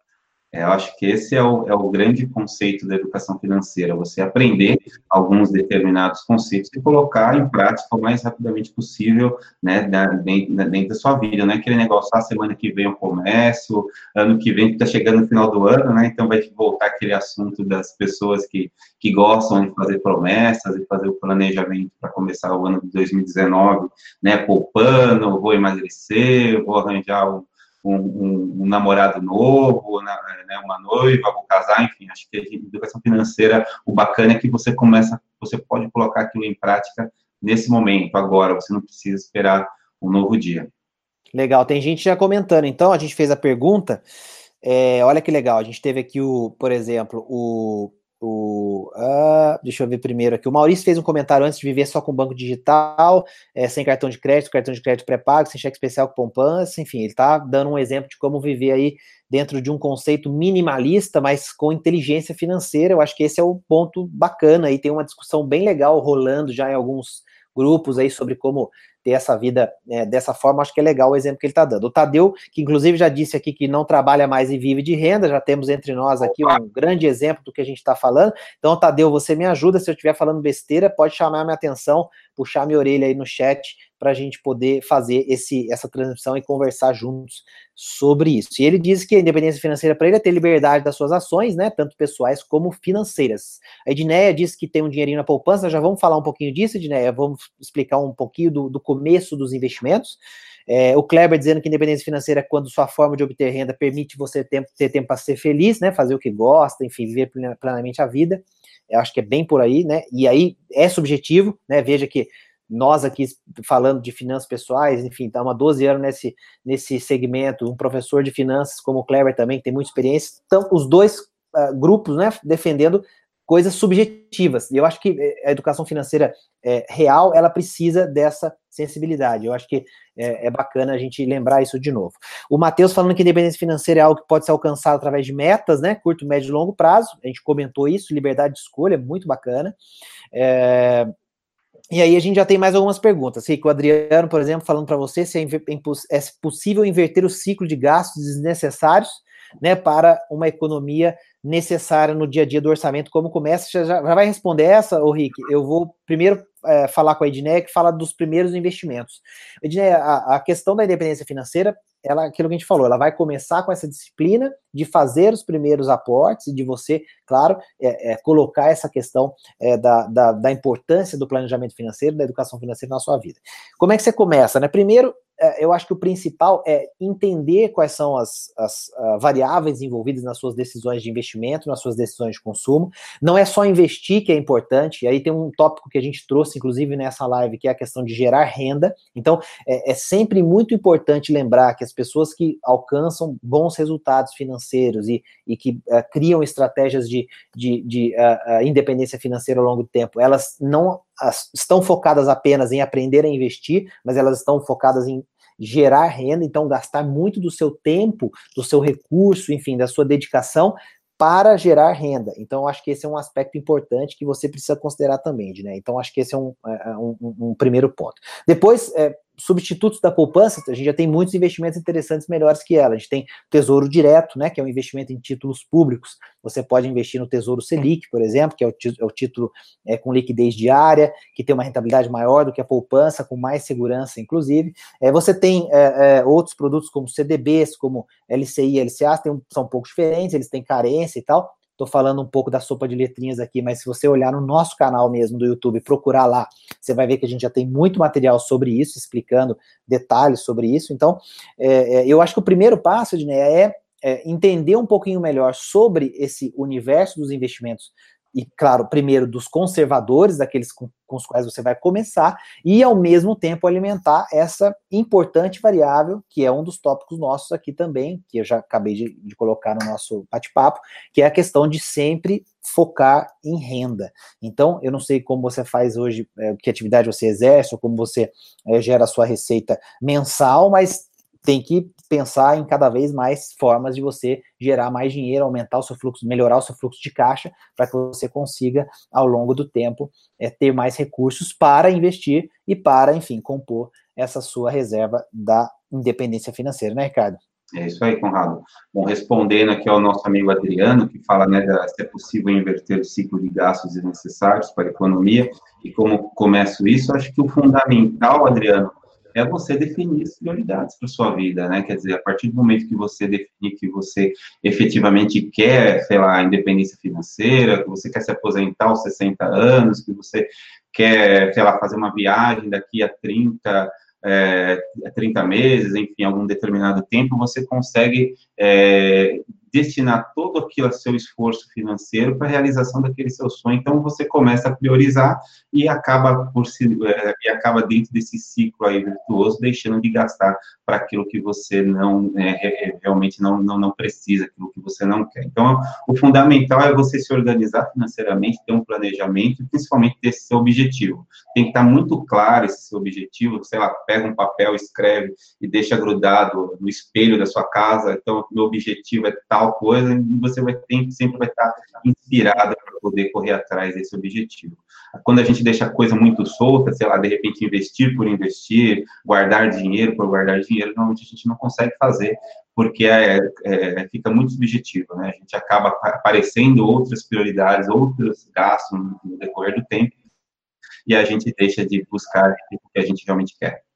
É, eu acho que esse é o, é o grande conceito da educação financeira, você aprender alguns determinados conceitos e colocar em prática o mais rapidamente possível, né, dentro, dentro da sua vida, não é aquele negócio, ah, semana que vem eu começo, ano que vem, está chegando no final do ano, né, então vai voltar aquele assunto das pessoas que, que gostam de fazer promessas e fazer o planejamento para começar o ano de 2019, né, poupando, vou emagrecer, vou arranjar um um, um, um namorado novo, né, uma noiva, vou casar, enfim, acho que a educação financeira, o bacana é que você começa, você pode colocar aquilo em prática nesse momento, agora, você não precisa esperar um novo dia. Legal, tem gente já comentando, então, a gente fez a pergunta, é, olha que legal, a gente teve aqui o, por exemplo, o o, uh, deixa eu ver primeiro aqui. O Maurício fez um comentário antes de viver só com banco digital, é, sem cartão de crédito, cartão de crédito pré-pago, sem cheque especial com poupança, enfim, ele está dando um exemplo de como viver aí dentro de um conceito minimalista, mas com inteligência financeira. Eu acho que esse é o ponto bacana aí. Tem uma discussão bem legal rolando já em alguns grupos aí sobre como ter essa vida é, dessa forma, acho que é legal o exemplo que ele está dando. O Tadeu, que inclusive já disse aqui que não trabalha mais e vive de renda, já temos entre nós aqui um grande exemplo do que a gente está falando. Então, Tadeu, você me ajuda, se eu estiver falando besteira, pode chamar minha atenção, puxar minha orelha aí no chat, para a gente poder fazer esse, essa transmissão e conversar juntos sobre isso. E ele diz que a independência financeira para ele é ter liberdade das suas ações, né, tanto pessoais como financeiras. A Edneia diz que tem um dinheirinho na poupança, já vamos falar um pouquinho disso, Edneia, vamos explicar um pouquinho do, do começo dos investimentos. É, o Kleber dizendo que independência financeira é quando sua forma de obter renda permite você ter, ter tempo para ser feliz, né, fazer o que gosta, enfim, viver plenamente a vida. Eu acho que é bem por aí, né? E aí é subjetivo, né? Veja que nós aqui falando de finanças pessoais, enfim, estamos há 12 anos nesse, nesse segmento, um professor de finanças como o Kleber também, que tem muita experiência, estão os dois uh, grupos, né, defendendo coisas subjetivas. E eu acho que eh, a educação financeira é, real, ela precisa dessa sensibilidade. Eu acho que é, é, bacana a gente lembrar isso de novo. O Matheus falando que independência financeira é algo que pode ser alcançado através de metas, né? Curto, médio e longo prazo. A gente comentou isso, liberdade de escolha, muito bacana. É, e aí a gente já tem mais algumas perguntas. Rico, o Adriano, por exemplo, falando para você se é, é possível inverter o ciclo de gastos desnecessários né, para uma economia necessária no dia a dia do orçamento. Como começa? Já, já vai responder essa, ô Rick? Eu vou primeiro é, falar com a Edneia, que fala dos primeiros investimentos. Edneia, a, a questão da independência financeira ela, aquilo que a gente falou, ela vai começar com essa disciplina de fazer os primeiros aportes e de você, claro, é, é, colocar essa questão é, da, da, da, importância do planejamento financeiro, da educação financeira na sua vida. Como é que você começa? Né? Primeiro, eu acho que o principal é entender quais são as, as uh, variáveis envolvidas nas suas decisões de investimento, nas suas decisões de consumo. Não é só investir que é importante, e aí tem um tópico que a gente trouxe, inclusive, nessa live, que é a questão de gerar renda. Então, é, é sempre muito importante lembrar que as pessoas que alcançam bons resultados financeiros e, e que uh, criam estratégias de, de, de uh, independência financeira ao longo do tempo, elas não estão focadas apenas em aprender a investir, mas elas estão focadas em gerar renda, então gastar muito do seu tempo, do seu recurso, enfim, da sua dedicação para gerar renda. Então, acho que esse é um aspecto importante que você precisa considerar também, né? Então, acho que esse é um, é, é um, um primeiro ponto. Depois, é, substitutos da poupança, a gente já tem muitos investimentos interessantes melhores que ela. A gente tem Tesouro Direto, né, que é um investimento em títulos públicos. Você pode investir no Tesouro Selic, por exemplo, que é o, é o título é, com liquidez diária, que tem uma rentabilidade maior do que a poupança, com mais segurança, inclusive. É, você tem é, é outros produtos como CDBs, como LCI e LCA, tem, são um pouco diferentes, eles têm carência e tal. Estou falando um pouco da sopa de letrinhas aqui, mas se você olhar no nosso canal mesmo do YouTube, procurar lá, você vai ver que a gente já tem muito material sobre isso, explicando detalhes sobre isso. Então, é, é eu acho que o primeiro passo, Edneia, é, é entender um pouquinho melhor sobre esse universo dos investimentos e, claro, primeiro dos conservadores, daqueles com, com, os quais você vai começar, e ao mesmo tempo alimentar essa importante variável, que é um dos tópicos nossos aqui também, que eu já acabei de, de colocar no nosso bate-papo, que é a questão de sempre focar em renda. Então, eu não sei como você faz hoje, é, que atividade você exerce, ou como você é, gera a sua receita mensal, mas tem que pensar em cada vez mais formas de você gerar mais dinheiro, aumentar o seu fluxo, melhorar o seu fluxo de caixa, para que você consiga, ao longo do tempo, é, ter mais recursos para investir e para, enfim, compor essa sua reserva da independência financeira, né, Ricardo? É isso aí, Conrado. Bom, respondendo aqui ao nosso amigo Adriano, que fala né, se é possível inverter o ciclo de gastos desnecessários para a economia e como começo isso, acho que o fundamental, Adriano, é você definir as prioridades para sua vida, né? Quer dizer, a partir do momento que você definir que você efetivamente quer, sei lá, independência financeira, que você quer se aposentar aos 60 anos, que você quer, sei lá, fazer uma viagem daqui a 30 é, 30 meses, enfim, algum determinado tempo, você consegue é, destinar todo aquilo a seu esforço financeiro para a realização daquele seu sonho. Então você começa a priorizar e acaba por si, é, e acaba dentro desse ciclo aí virtuoso deixando de gastar para aquilo que você não é, realmente não, não não precisa, aquilo que você não quer. Então o fundamental é você se organizar financeiramente, ter um planejamento, principalmente ter seu objetivo. Tem que estar muito claro esse seu objetivo. Sei lá, pega um papel, escreve e deixa grudado no espelho da sua casa. Então meu objetivo é tal tal coisa, e você vai ter, sempre vai estar inspirada para poder correr atrás desse objetivo. Quando a gente deixa a coisa muito solta, sei lá, de repente investir por investir, guardar dinheiro por guardar dinheiro, normalmente a gente não consegue fazer, porque é, é, fica muito subjetivo, né? A gente acaba aparecendo outras prioridades, outros gastos no decorrer do tempo, e a gente deixa de buscar o que a gente realmente quer.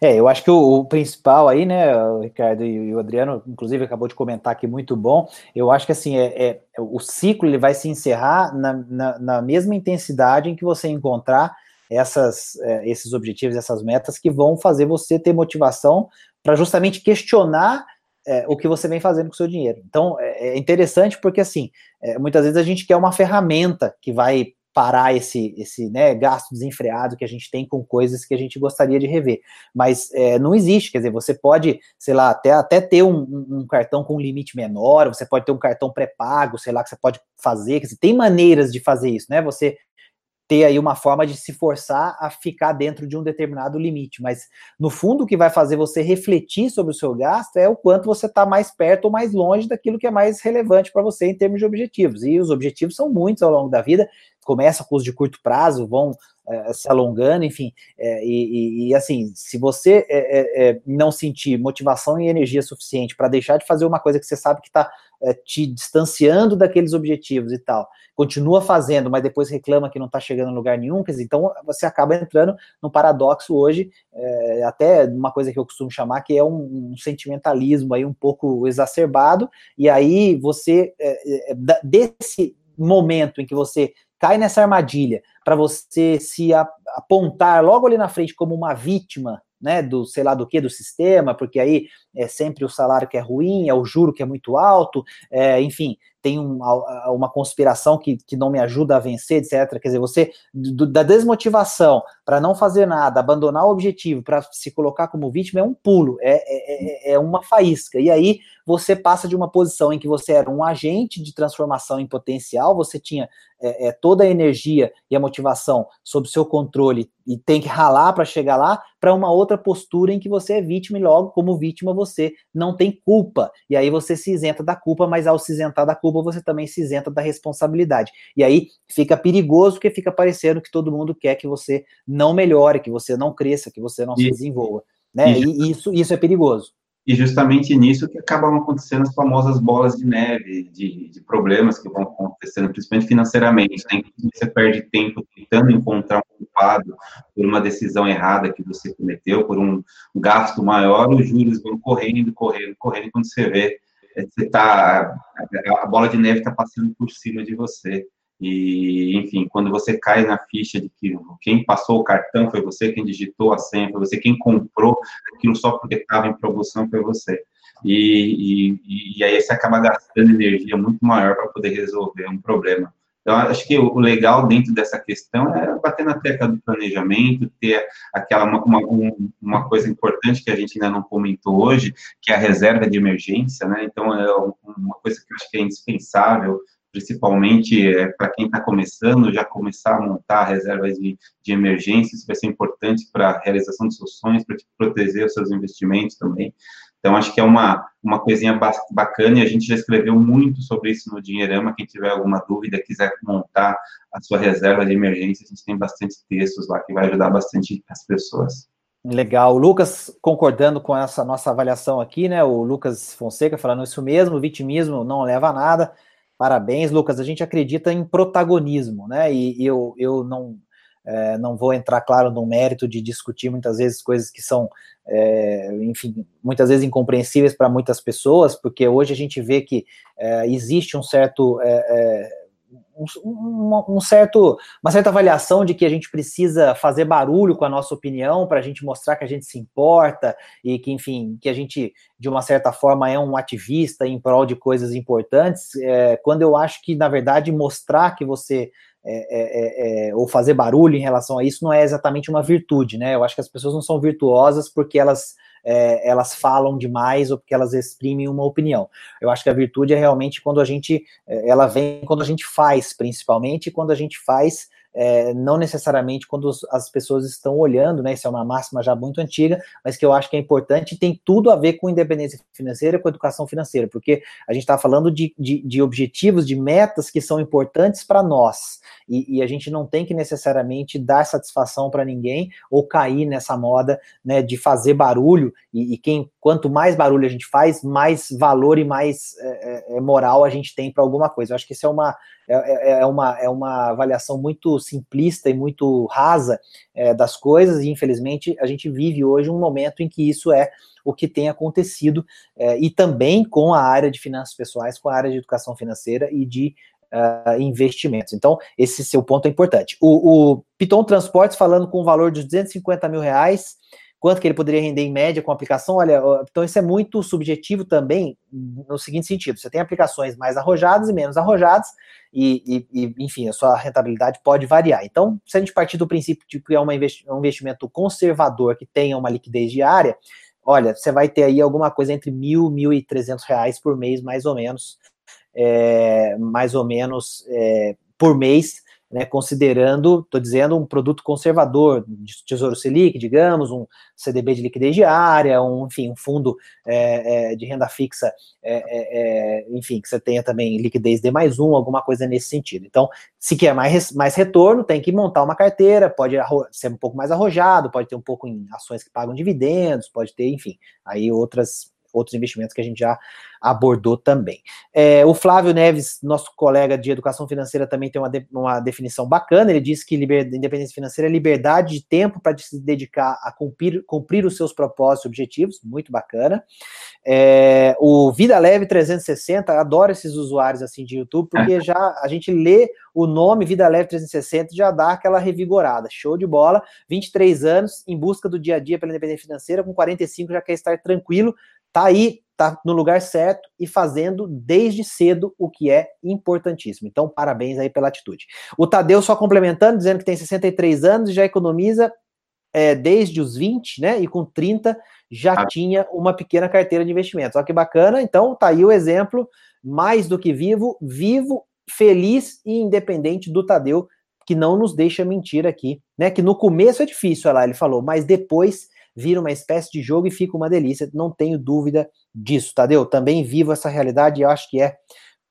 É, eu acho que o, o, principal aí, né, o Ricardo e o Adriano, inclusive, acabou de comentar aqui, muito bom. Eu acho que assim, é, é o ciclo ele vai se encerrar na, na, na, mesma intensidade em que você encontrar essas, é, esses objetivos, essas metas que vão fazer você ter motivação para justamente questionar é, o que você vem fazendo com o seu dinheiro. Então, é, é interessante porque, assim, é, muitas vezes a gente quer uma ferramenta que vai parar esse, esse né, gasto desenfreado que a gente tem com coisas que a gente gostaria de rever. Mas é, não existe, quer dizer, você pode, sei lá, até, até ter um, um cartão com um limite menor, você pode ter um cartão pré-pago, sei lá, que você pode fazer, quer dizer, tem maneiras de fazer isso, né? Você ter aí uma forma de se forçar a ficar dentro de um determinado limite. Mas, no fundo, o que vai fazer você refletir sobre o seu gasto é o quanto você está mais perto ou mais longe daquilo que é mais relevante para você em termos de objetivos. E os objetivos são muitos ao longo da vida, começa com os de curto prazo, vão é, se alongando, enfim. É, e, e, assim, se você é, não sentir motivação e energia suficiente para deixar de fazer uma coisa que você sabe que está é, te distanciando daqueles objetivos e tal, continua fazendo, mas depois reclama que não está chegando em lugar nenhum, quer dizer, então você acaba entrando num paradoxo hoje, até uma coisa que eu costumo chamar que é um, um sentimentalismo aí um pouco exacerbado, e aí você, desse momento em que você cai nessa armadilha para você se apontar logo ali na frente como uma vítima, né, do sei lá do que, do sistema, porque aí é sempre o salário que é ruim, é o juro que é muito alto, é, enfim, tem um, uma conspiração que, que não me ajuda a vencer, etc. Quer dizer, você, do, da desmotivação para não fazer nada, abandonar o objetivo para se colocar como vítima é um pulo, é, é, é, é uma faísca. E aí você passa de uma posição em que você era um agente de transformação em potencial, você tinha é, é, toda a energia e a motivação sob seu controle e tem que ralar para chegar lá, para uma outra postura em que você é vítima e logo, como vítima, você não tem culpa. E aí você se isenta da culpa, mas ao se isentar da culpa, você também se isenta da responsabilidade. E aí fica perigoso, porque fica parecendo que todo mundo quer que você não melhore, que você não cresça, que você não e, se desenvolva. Né? E, e isso, isso é perigoso. E justamente nisso que acabam acontecendo as famosas bolas de neve, de, de problemas que vão acontecendo, principalmente financeiramente. Né? Você perde tempo tentando encontrar um culpado por uma decisão errada que você cometeu, por um gasto maior, os juros vão correndo, correndo, correndo, e quando você vê, você tá, a bola de neve está passando por cima de você. E, enfim, quando você cai na ficha de que quem passou o cartão foi você, quem digitou a senha foi você, quem comprou aquilo só porque estava em promoção foi você. E, e, e, aí você acaba gastando energia muito maior para poder resolver um problema. Então, acho que o legal dentro dessa questão é bater na tecla do planejamento, ter aquela uma, uma, uma, coisa importante que a gente ainda não comentou hoje, que é a reserva de emergência, né? Então, é uma coisa que eu acho que é indispensável principalmente é, para quem está começando, já começar a montar reservas de, de emergência, isso vai ser importante para a realização dos seus sonhos, para proteger os seus investimentos também. Então, acho que é uma, uma coisinha bacana e a gente já escreveu muito sobre isso no Dinheirama. Quem tiver alguma dúvida, quiser montar a sua reserva de emergência, a gente tem bastante textos lá que vai ajudar bastante as pessoas. Legal. O Lucas concordando com essa nossa avaliação aqui, né? O Lucas Fonseca falando isso mesmo, vitimismo não leva a nada. Parabéns, Lucas. A gente acredita em protagonismo, né? E, eu, eu não, é, não vou entrar, claro, no mérito de discutir muitas vezes coisas que são, é, enfim, muitas vezes incompreensíveis para muitas pessoas, porque hoje a gente vê que é, existe um certo é, é, um, um, certo, uma certa avaliação de que a gente precisa fazer barulho com a nossa opinião para a gente mostrar que a gente se importa e que, enfim, que a gente, de uma certa forma, é um ativista em prol de coisas importantes, é, quando eu acho que, na verdade, mostrar que você é, é, é, ou fazer barulho em relação a isso não é exatamente uma virtude, né? Eu acho que as pessoas não são virtuosas porque elas é, elas falam demais ou porque elas exprimem uma opinião. Eu acho que a virtude é realmente quando a gente, é, ela vem quando a gente faz, principalmente quando a gente faz é, não necessariamente quando as pessoas estão olhando, né? Isso é uma máxima já muito antiga, mas que eu acho que é importante e tem tudo a ver com independência financeira, com educação financeira, porque a gente está falando de, de, de, objetivos, de metas que são importantes para nós, e, e, a gente não tem que necessariamente dar satisfação para ninguém ou cair nessa moda né, de fazer barulho, e, e quem quanto mais barulho a gente faz, mais valor e mais é, é, é moral a gente tem para alguma coisa. Eu acho que isso é uma, é, é, é, uma, é uma avaliação muito simplista e muito rasa é, das coisas, e infelizmente a gente vive hoje um momento em que isso é o que tem acontecido, e também com a área de finanças pessoais, com a área de educação financeira e de uh, investimentos. Então, esse seu ponto é importante. O, o Piton Transportes falando com um valor de 250 mil reais, quanto que ele poderia render em média com a aplicação? Olha, então isso é muito subjetivo também, no seguinte sentido: você tem aplicações mais arrojadas e menos arrojadas, e, e, enfim, a sua rentabilidade pode variar. Então, se a gente partir do princípio de que é um investimento conservador que tenha uma liquidez diária, olha, você vai ter aí alguma coisa entre mil, mil e trezentos reais por mês, mais ou menos, é, mais ou menos é, por mês, né, considerando, estou dizendo, um produto conservador, de Tesouro Selic, digamos, um CDB de liquidez diária, um, enfim, um fundo é, é, de renda fixa, é, é, é, enfim, que você tenha também liquidez D mais um, alguma coisa nesse sentido. Então, se quer mais, mais retorno, tem que montar uma carteira, pode ser um pouco mais arrojado, pode ter um pouco em ações que pagam dividendos, pode ter, enfim, aí outras outros investimentos que a gente já abordou também. É, o Flávio Neves, nosso colega de educação financeira, também tem uma, de, uma definição bacana. Ele diz que liber, independência financeira é liberdade de tempo para se dedicar a cumprir, cumprir os seus propósitos e objetivos. Muito bacana. É, o Vida Leve 360, adoro esses usuários assim de YouTube, porque já a gente lê o nome Vida Leve 360 e já dá aquela revigorada. Show de bola. 23 anos, em busca do dia a dia pela independência financeira, com 45 já quer estar tranquilo tá aí, tá no lugar certo e fazendo desde cedo o que é importantíssimo. Então, parabéns aí pela atitude. O Tadeu só complementando, dizendo que tem 63 anos e já economiza é, desde os 20, né? E com 30 já ah. tinha uma pequena carteira de investimentos. Olha que bacana. Então, tá aí o exemplo, mais do que vivo, vivo, feliz e independente do Tadeu, que não nos deixa mentir aqui, né? Que no começo é difícil, olha lá, ele falou, mas depois vira uma espécie de jogo e fica uma delícia, não tenho dúvida disso, Tadeu. Também vivo essa realidade e acho que é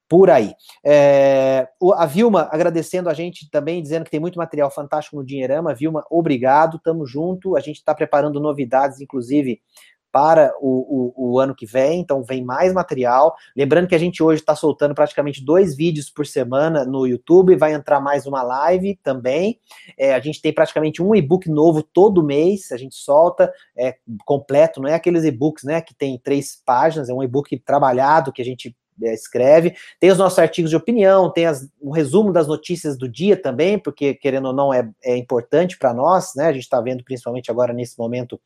por aí. É, a Vilma agradecendo a gente também, dizendo que tem muito material fantástico no Dinheirama. Vilma, obrigado, tamo junto. A gente está preparando novidades, inclusive para o, o, o, ano que vem, então vem mais material. Lembrando que a gente hoje está soltando praticamente dois vídeos por semana no YouTube, vai entrar mais uma live também. É, a gente tem praticamente um e-book novo todo mês, a gente solta é, completo, não é aqueles e-books né, que tem três páginas, é um e-book trabalhado que a gente escreve. Tem os nossos artigos de opinião, tem as, um resumo das notícias do dia também, porque, querendo ou não, é, é importante para nós, né? A gente está vendo, principalmente agora nesse momento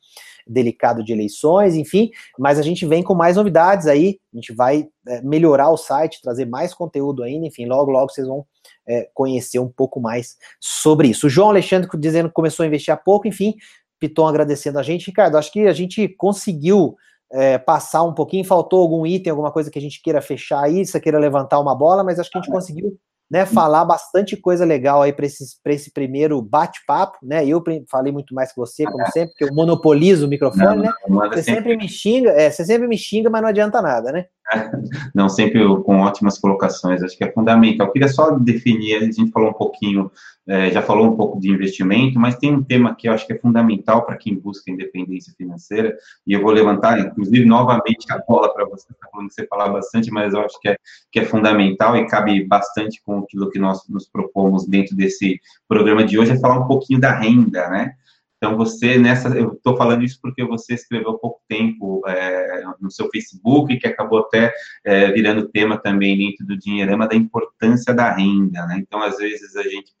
delicado de eleições, enfim, mas a gente vem com mais novidades aí, a gente vai é, melhorar o site, trazer mais conteúdo ainda, enfim, logo, logo vocês vão é, conhecer um pouco mais sobre isso. O João Alexandre dizendo que começou a investir há pouco, enfim, Piton agradecendo a gente. Ricardo, acho que a gente conseguiu é, passar um pouquinho, faltou algum item, alguma coisa que a gente queira fechar aí, você queira levantar uma bola, mas acho que a gente conseguiu né, falar bastante coisa legal aí para esse, esse primeiro bate-papo, né? Eu falei muito mais que você, como sempre, porque eu monopolizo o microfone, não, né? Você sempre... sempre me xinga, é, você sempre me xinga, mas não adianta nada, né? (laughs) Não, sempre com ótimas colocações, acho que é fundamental. Eu queria só definir, a gente falou um pouquinho, é, já falou um pouco de investimento, mas tem um tema que eu acho que é fundamental para quem busca independência financeira, e eu vou levantar, inclusive, novamente a bola para você, está falando que você falar bastante, mas eu acho que é, que é fundamental e cabe bastante com aquilo que nós nos propomos dentro desse programa de hoje, é falar um pouquinho da renda, né? Então, você nessa, eu estou falando isso porque você escreveu há pouco tempo é, no seu Facebook, que acabou até é, virando tema também dentro do Dinheirama, da importância da renda, né? Então, às vezes, a gente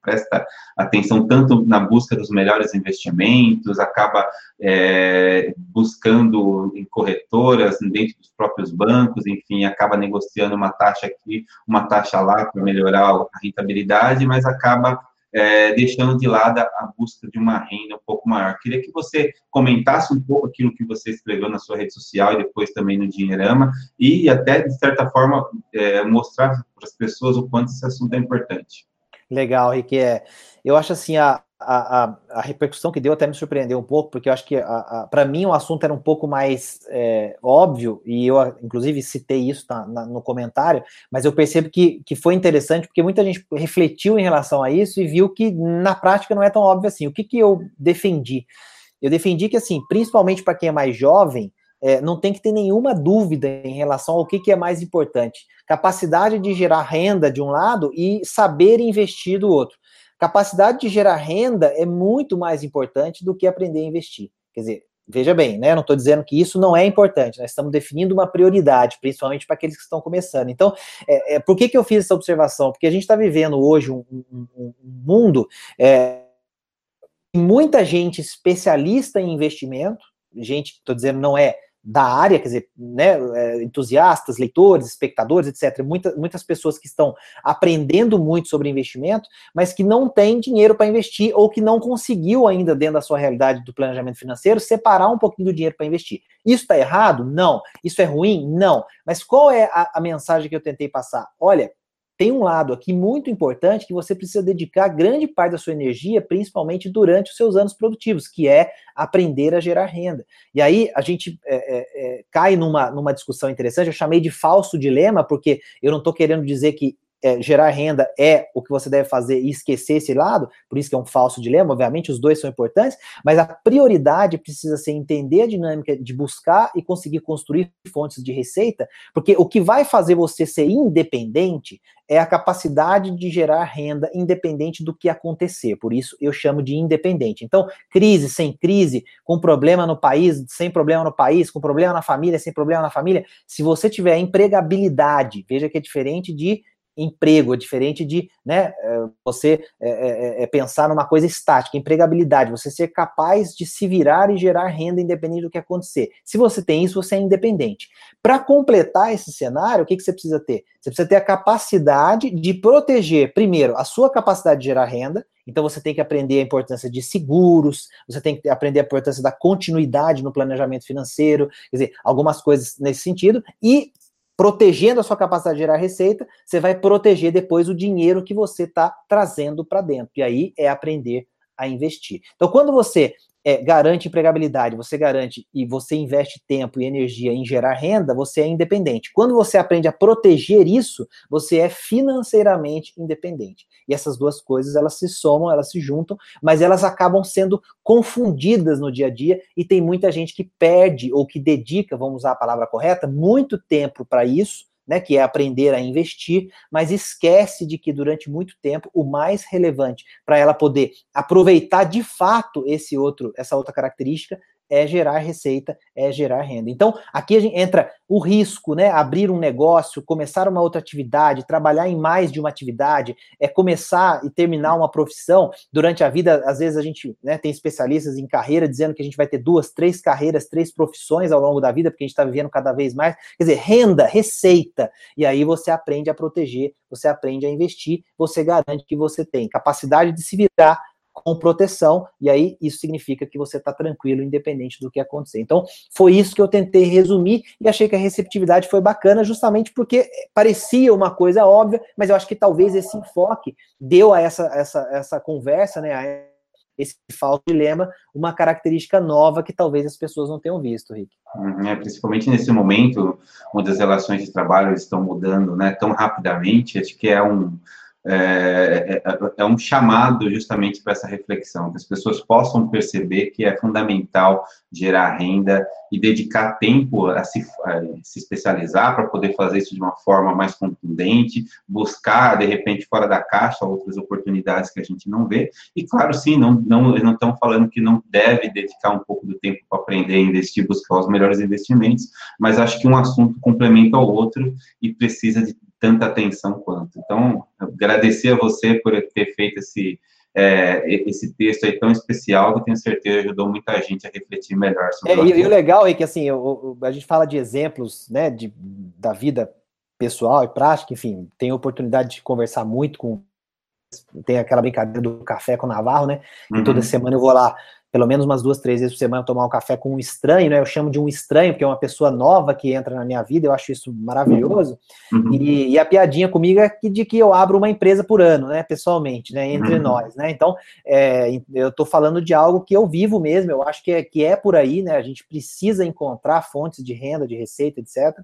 presta atenção tanto na busca dos melhores investimentos, acaba é, buscando em corretoras, dentro dos próprios bancos, enfim, acaba negociando uma taxa aqui, uma taxa lá para melhorar a rentabilidade, mas acaba é, deixando de lado a busca de uma renda um pouco maior. Queria que você comentasse um pouco aquilo que você escreveu na sua rede social e depois também no Dinheirama, e até, de certa forma, é, mostrar para as pessoas o quanto esse assunto é importante. Legal, Rick. É, eu acho assim, a, a, a, a, repercussão que deu até me surpreendeu um pouco, porque eu acho que para mim o assunto era um pouco mais é, óbvio, e eu inclusive citei isso na, na, no comentário, mas eu percebo que, que foi interessante, porque muita gente refletiu em relação a isso e viu que na prática não é tão óbvio assim. O que, que eu defendi? Eu defendi que, assim, principalmente para quem é mais jovem, é, não tem que ter nenhuma dúvida em relação ao que, que é mais importante. Capacidade de gerar renda de um lado e saber investir do outro. Capacidade de gerar renda é muito mais importante do que aprender a investir. Quer dizer, veja bem, né? Não estou dizendo que isso não é importante, nós estamos definindo uma prioridade, principalmente para aqueles que estão começando. Então, é, é, por que, que eu fiz essa observação? Porque a gente está vivendo hoje um, um, um mundo. É, muita gente especialista em investimento, gente, estou dizendo, não é da área, quer dizer, né, é, entusiastas, leitores, espectadores, etc. Muita, muitas pessoas que estão aprendendo muito sobre investimento, mas que não têm dinheiro para investir ou que não conseguiu ainda, dentro da sua realidade do planejamento financeiro, separar um pouquinho do dinheiro para investir. Isso está errado? Não. Isso é ruim? Não. Mas qual é a, a mensagem que eu tentei passar? Olha, tem um lado aqui muito importante que você precisa dedicar grande parte da sua energia, principalmente durante os seus anos produtivos, que é aprender a gerar renda. E aí a gente é, é, é, cai numa, numa discussão interessante, eu chamei de falso dilema, porque eu não estou querendo dizer que é, gerar renda é o que você deve fazer e esquecer esse lado, por isso que é um falso dilema, obviamente os dois são importantes, mas a prioridade precisa ser entender a dinâmica de buscar e conseguir construir fontes de receita, porque o que vai fazer você ser independente é a capacidade de gerar renda independente do que acontecer, por isso eu chamo de independente. Então, crise sem crise, com problema no país, sem problema no país, com problema na família, sem problema na família, se você tiver empregabilidade, veja que é diferente de emprego, é diferente de né, é, você é, é, pensar numa coisa estática, empregabilidade, você ser capaz de se virar e gerar renda independente do que acontecer. Se você tem isso, você é independente. Para completar esse cenário, o que, que você precisa ter? Você precisa ter a capacidade de proteger, primeiro, a sua capacidade de gerar renda, então você tem que aprender a importância de seguros, você tem que aprender a importância da continuidade no planejamento financeiro, quer dizer, algumas coisas nesse sentido, e protegendo a sua capacidade de gerar receita, você vai proteger depois o dinheiro que você está trazendo para dentro. E aí é aprender a investir. Então, quando você é, garante empregabilidade, você garante e você investe tempo e energia em gerar renda, você é independente. Quando você aprende a proteger isso, você é financeiramente independente. E essas duas coisas, elas se somam, elas se juntam, mas elas acabam sendo confundidas no dia a dia e tem muita gente que perde ou que dedica, vamos usar a palavra correta, muito tempo para isso né, que é aprender a investir, mas esquece de que durante muito tempo o mais relevante para ela poder aproveitar de fato esse outro, essa outra característica é gerar receita, é gerar renda. Então, aqui a gente entra o risco, né? Abrir um negócio, começar uma outra atividade, trabalhar em mais de uma atividade, é começar e terminar uma profissão. Durante a vida, às vezes a gente né, tem especialistas em carreira dizendo que a gente vai ter duas, três carreiras, três profissões ao longo da vida, porque a gente está vivendo cada vez mais. Quer dizer, renda, receita. E aí você aprende a proteger, você aprende a investir, você garante que você tem capacidade de se virar proteção, e aí isso significa que você está tranquilo, independente do que acontecer. Então, foi isso que eu tentei resumir e achei que a receptividade foi bacana, justamente porque parecia uma coisa óbvia, mas eu acho que talvez esse enfoque deu a essa, essa, essa conversa, né, a esse falso dilema, uma característica nova que talvez as pessoas não tenham visto, Rick. Uhum, é, principalmente nesse momento, onde as relações de trabalho estão mudando né, tão rapidamente, acho que é um, é, é, é, um chamado justamente para essa reflexão, que as pessoas possam perceber que é fundamental gerar renda e dedicar tempo a se, a se especializar para poder fazer isso de uma forma mais contundente, buscar, de repente, fora da caixa, outras oportunidades que a gente não vê. E, claro, sim, não, não, não estão falando que não deve dedicar um pouco do tempo para aprender a investir, buscar os melhores investimentos, mas acho que um assunto complementa o outro e precisa de tanta atenção quanto. Então, agradecer a você por ter feito esse, é, esse texto aí tão especial, que tenho certeza ajudou muita gente a refletir melhor sobre é, e, e, o legal é que, assim, eu, eu, a gente fala de exemplos, né, de, da vida pessoal e prática, enfim, tenho oportunidade de conversar muito com tem aquela brincadeira do café com o Navarro, né? Uhum. Toda semana eu vou lá pelo menos umas duas, três vezes por semana tomar um café com um estranho, né? Eu chamo de um estranho, porque é uma pessoa nova que entra na minha vida, eu acho isso maravilhoso. Uhum. E, e, a piadinha comigo é que, de que eu abro uma empresa por ano, né? Pessoalmente, né? Entre uhum. nós, né? Então, é, eu estou falando de algo que eu vivo mesmo, eu acho que é, que é por aí, né? A gente precisa encontrar fontes de renda, de receita, etc.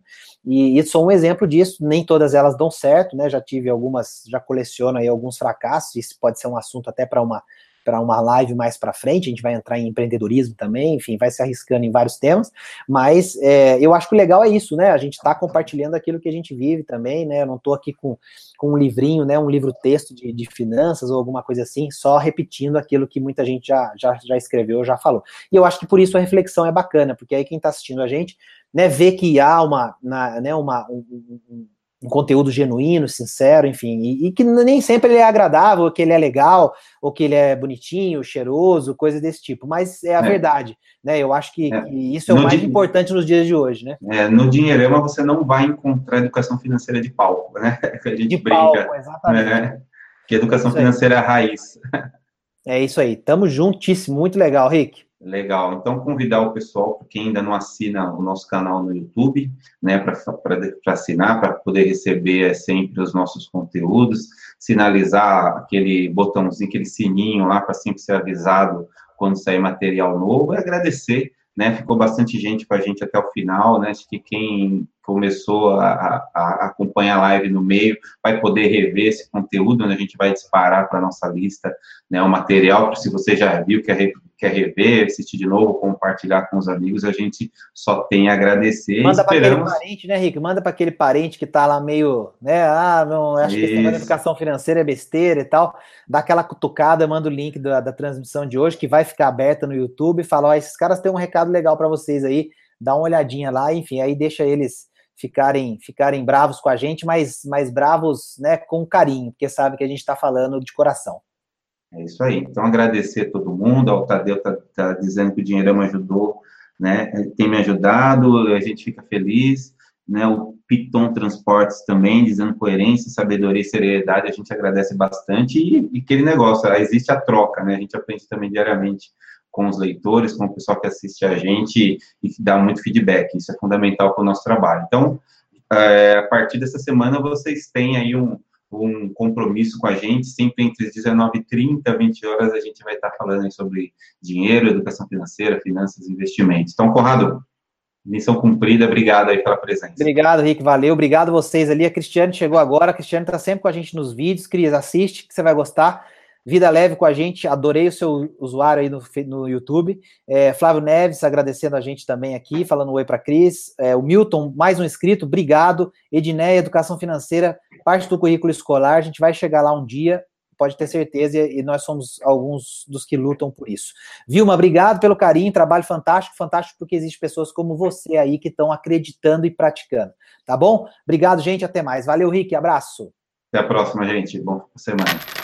E, e sou um exemplo disso, nem todas elas dão certo, né? Já tive algumas, já coleciono aí alguns fracassos, isso pode ser um assunto até para uma para uma live mais para frente. A gente vai entrar em empreendedorismo também, enfim, vai se arriscando em vários temas. Mas é, eu acho que o legal é isso, né? A gente está compartilhando aquilo que a gente vive também, né? Eu não estou aqui com, com um livrinho, né? Um livro-texto de, de finanças ou alguma coisa assim, só repetindo aquilo que muita gente já, já, já escreveu, já falou. E eu acho que por isso a reflexão é bacana, porque aí quem está assistindo a gente, né, vê que há uma, na, né, uma, um, um, um conteúdo genuíno, sincero, enfim, e, e, que nem sempre ele é agradável, ou que ele é legal, ou que ele é bonitinho, cheiroso, coisas desse tipo, mas é a é. verdade, né? Eu acho que, é. que isso é no o mais importante nos dias de hoje, né? É, no Dinheirama você não vai encontrar educação financeira de palco, né? Que (laughs) a gente de brinca, palco, exatamente. Né? Que educação financeira é raiz. É isso aí, tamo juntíssimo, muito legal, Rick. Legal. Então, convidar o pessoal, quem ainda não assina o nosso canal no YouTube, né, para assinar, para poder receber é, sempre os nossos conteúdos, sinalizar aquele botãozinho, aquele sininho lá, para sempre ser avisado quando sair material novo, e agradecer, né, ficou bastante gente com a gente até o final, né, acho que quem começou a, a, acompanhar a live no meio, vai poder rever esse conteúdo, né? a gente vai disparar para a nossa lista né, o material, se você já viu, quer, quer rever, assistir de novo, compartilhar com os amigos, a gente só tem a agradecer. Manda para aquele parente, né, Rico? Manda para aquele parente que está lá meio, né, ah, não, acho Isso. que essa educação financeira é besteira e tal, dá aquela cutucada, manda o link da, da transmissão de hoje, que vai ficar aberta no YouTube, e fala, ó, esses caras têm um recado legal para vocês aí, dá uma olhadinha lá, enfim, aí deixa eles ficarem ficarem bravos com a gente, mas, mas bravos né, com carinho, porque sabe que a gente está falando de coração. É isso aí. Então, agradecer a todo mundo. O Tadeu está tá dizendo que o dinheiro me ajudou, né? Tem me ajudado, a gente fica feliz. Né? O Piton Transportes também, dizendo coerência, sabedoria e seriedade, a gente agradece bastante. E, e aquele negócio, existe a troca, né? A gente aprende também diariamente com os leitores, com o pessoal que assiste a gente e que dá muito feedback. Isso é fundamental para o nosso trabalho. Então, é, a partir dessa semana, vocês têm aí um, um compromisso com a gente, sempre entre as 19h30 e 20 horas a gente vai estar falando sobre dinheiro, educação financeira, finanças e investimentos. Então, Conrado, missão cumprida, obrigado aí pela presença. Obrigado, Rick, valeu, obrigado vocês ali, a Cristiane chegou agora, a Cristiane está sempre com a gente nos vídeos, Cris, assiste, que você vai gostar. Vida leve com a gente, adorei o seu usuário aí no, no YouTube. É, Flávio Neves agradecendo a gente também aqui, falando oi para Cris. É, o Milton, mais um inscrito, obrigado. Edneia, Educação Financeira, parte do currículo escolar, a gente vai chegar lá um dia, pode ter certeza, e nós somos alguns dos que lutam por isso. Vilma, obrigado pelo carinho, trabalho fantástico, fantástico porque existem pessoas como você aí que estão acreditando e praticando, tá bom? Obrigado, gente, até mais. Valeu, Rick, abraço. Até a próxima, gente. Bom semana.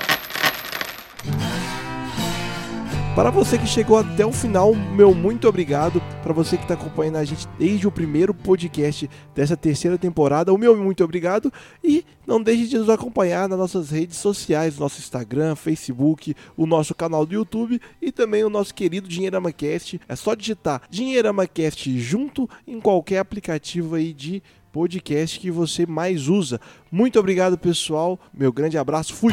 Para você que chegou até o final, meu muito obrigado. Para você que está acompanhando a gente desde o primeiro podcast dessa terceira temporada, o meu muito obrigado. E não deixe de nos acompanhar nas nossas redes sociais, nosso Instagram, Facebook, o nosso canal do YouTube e também o nosso querido DinheiramaCast. É só digitar DinheiramaCast junto em qualquer aplicativo aí de podcast que você mais usa. Muito obrigado, pessoal. Meu grande abraço. Fui!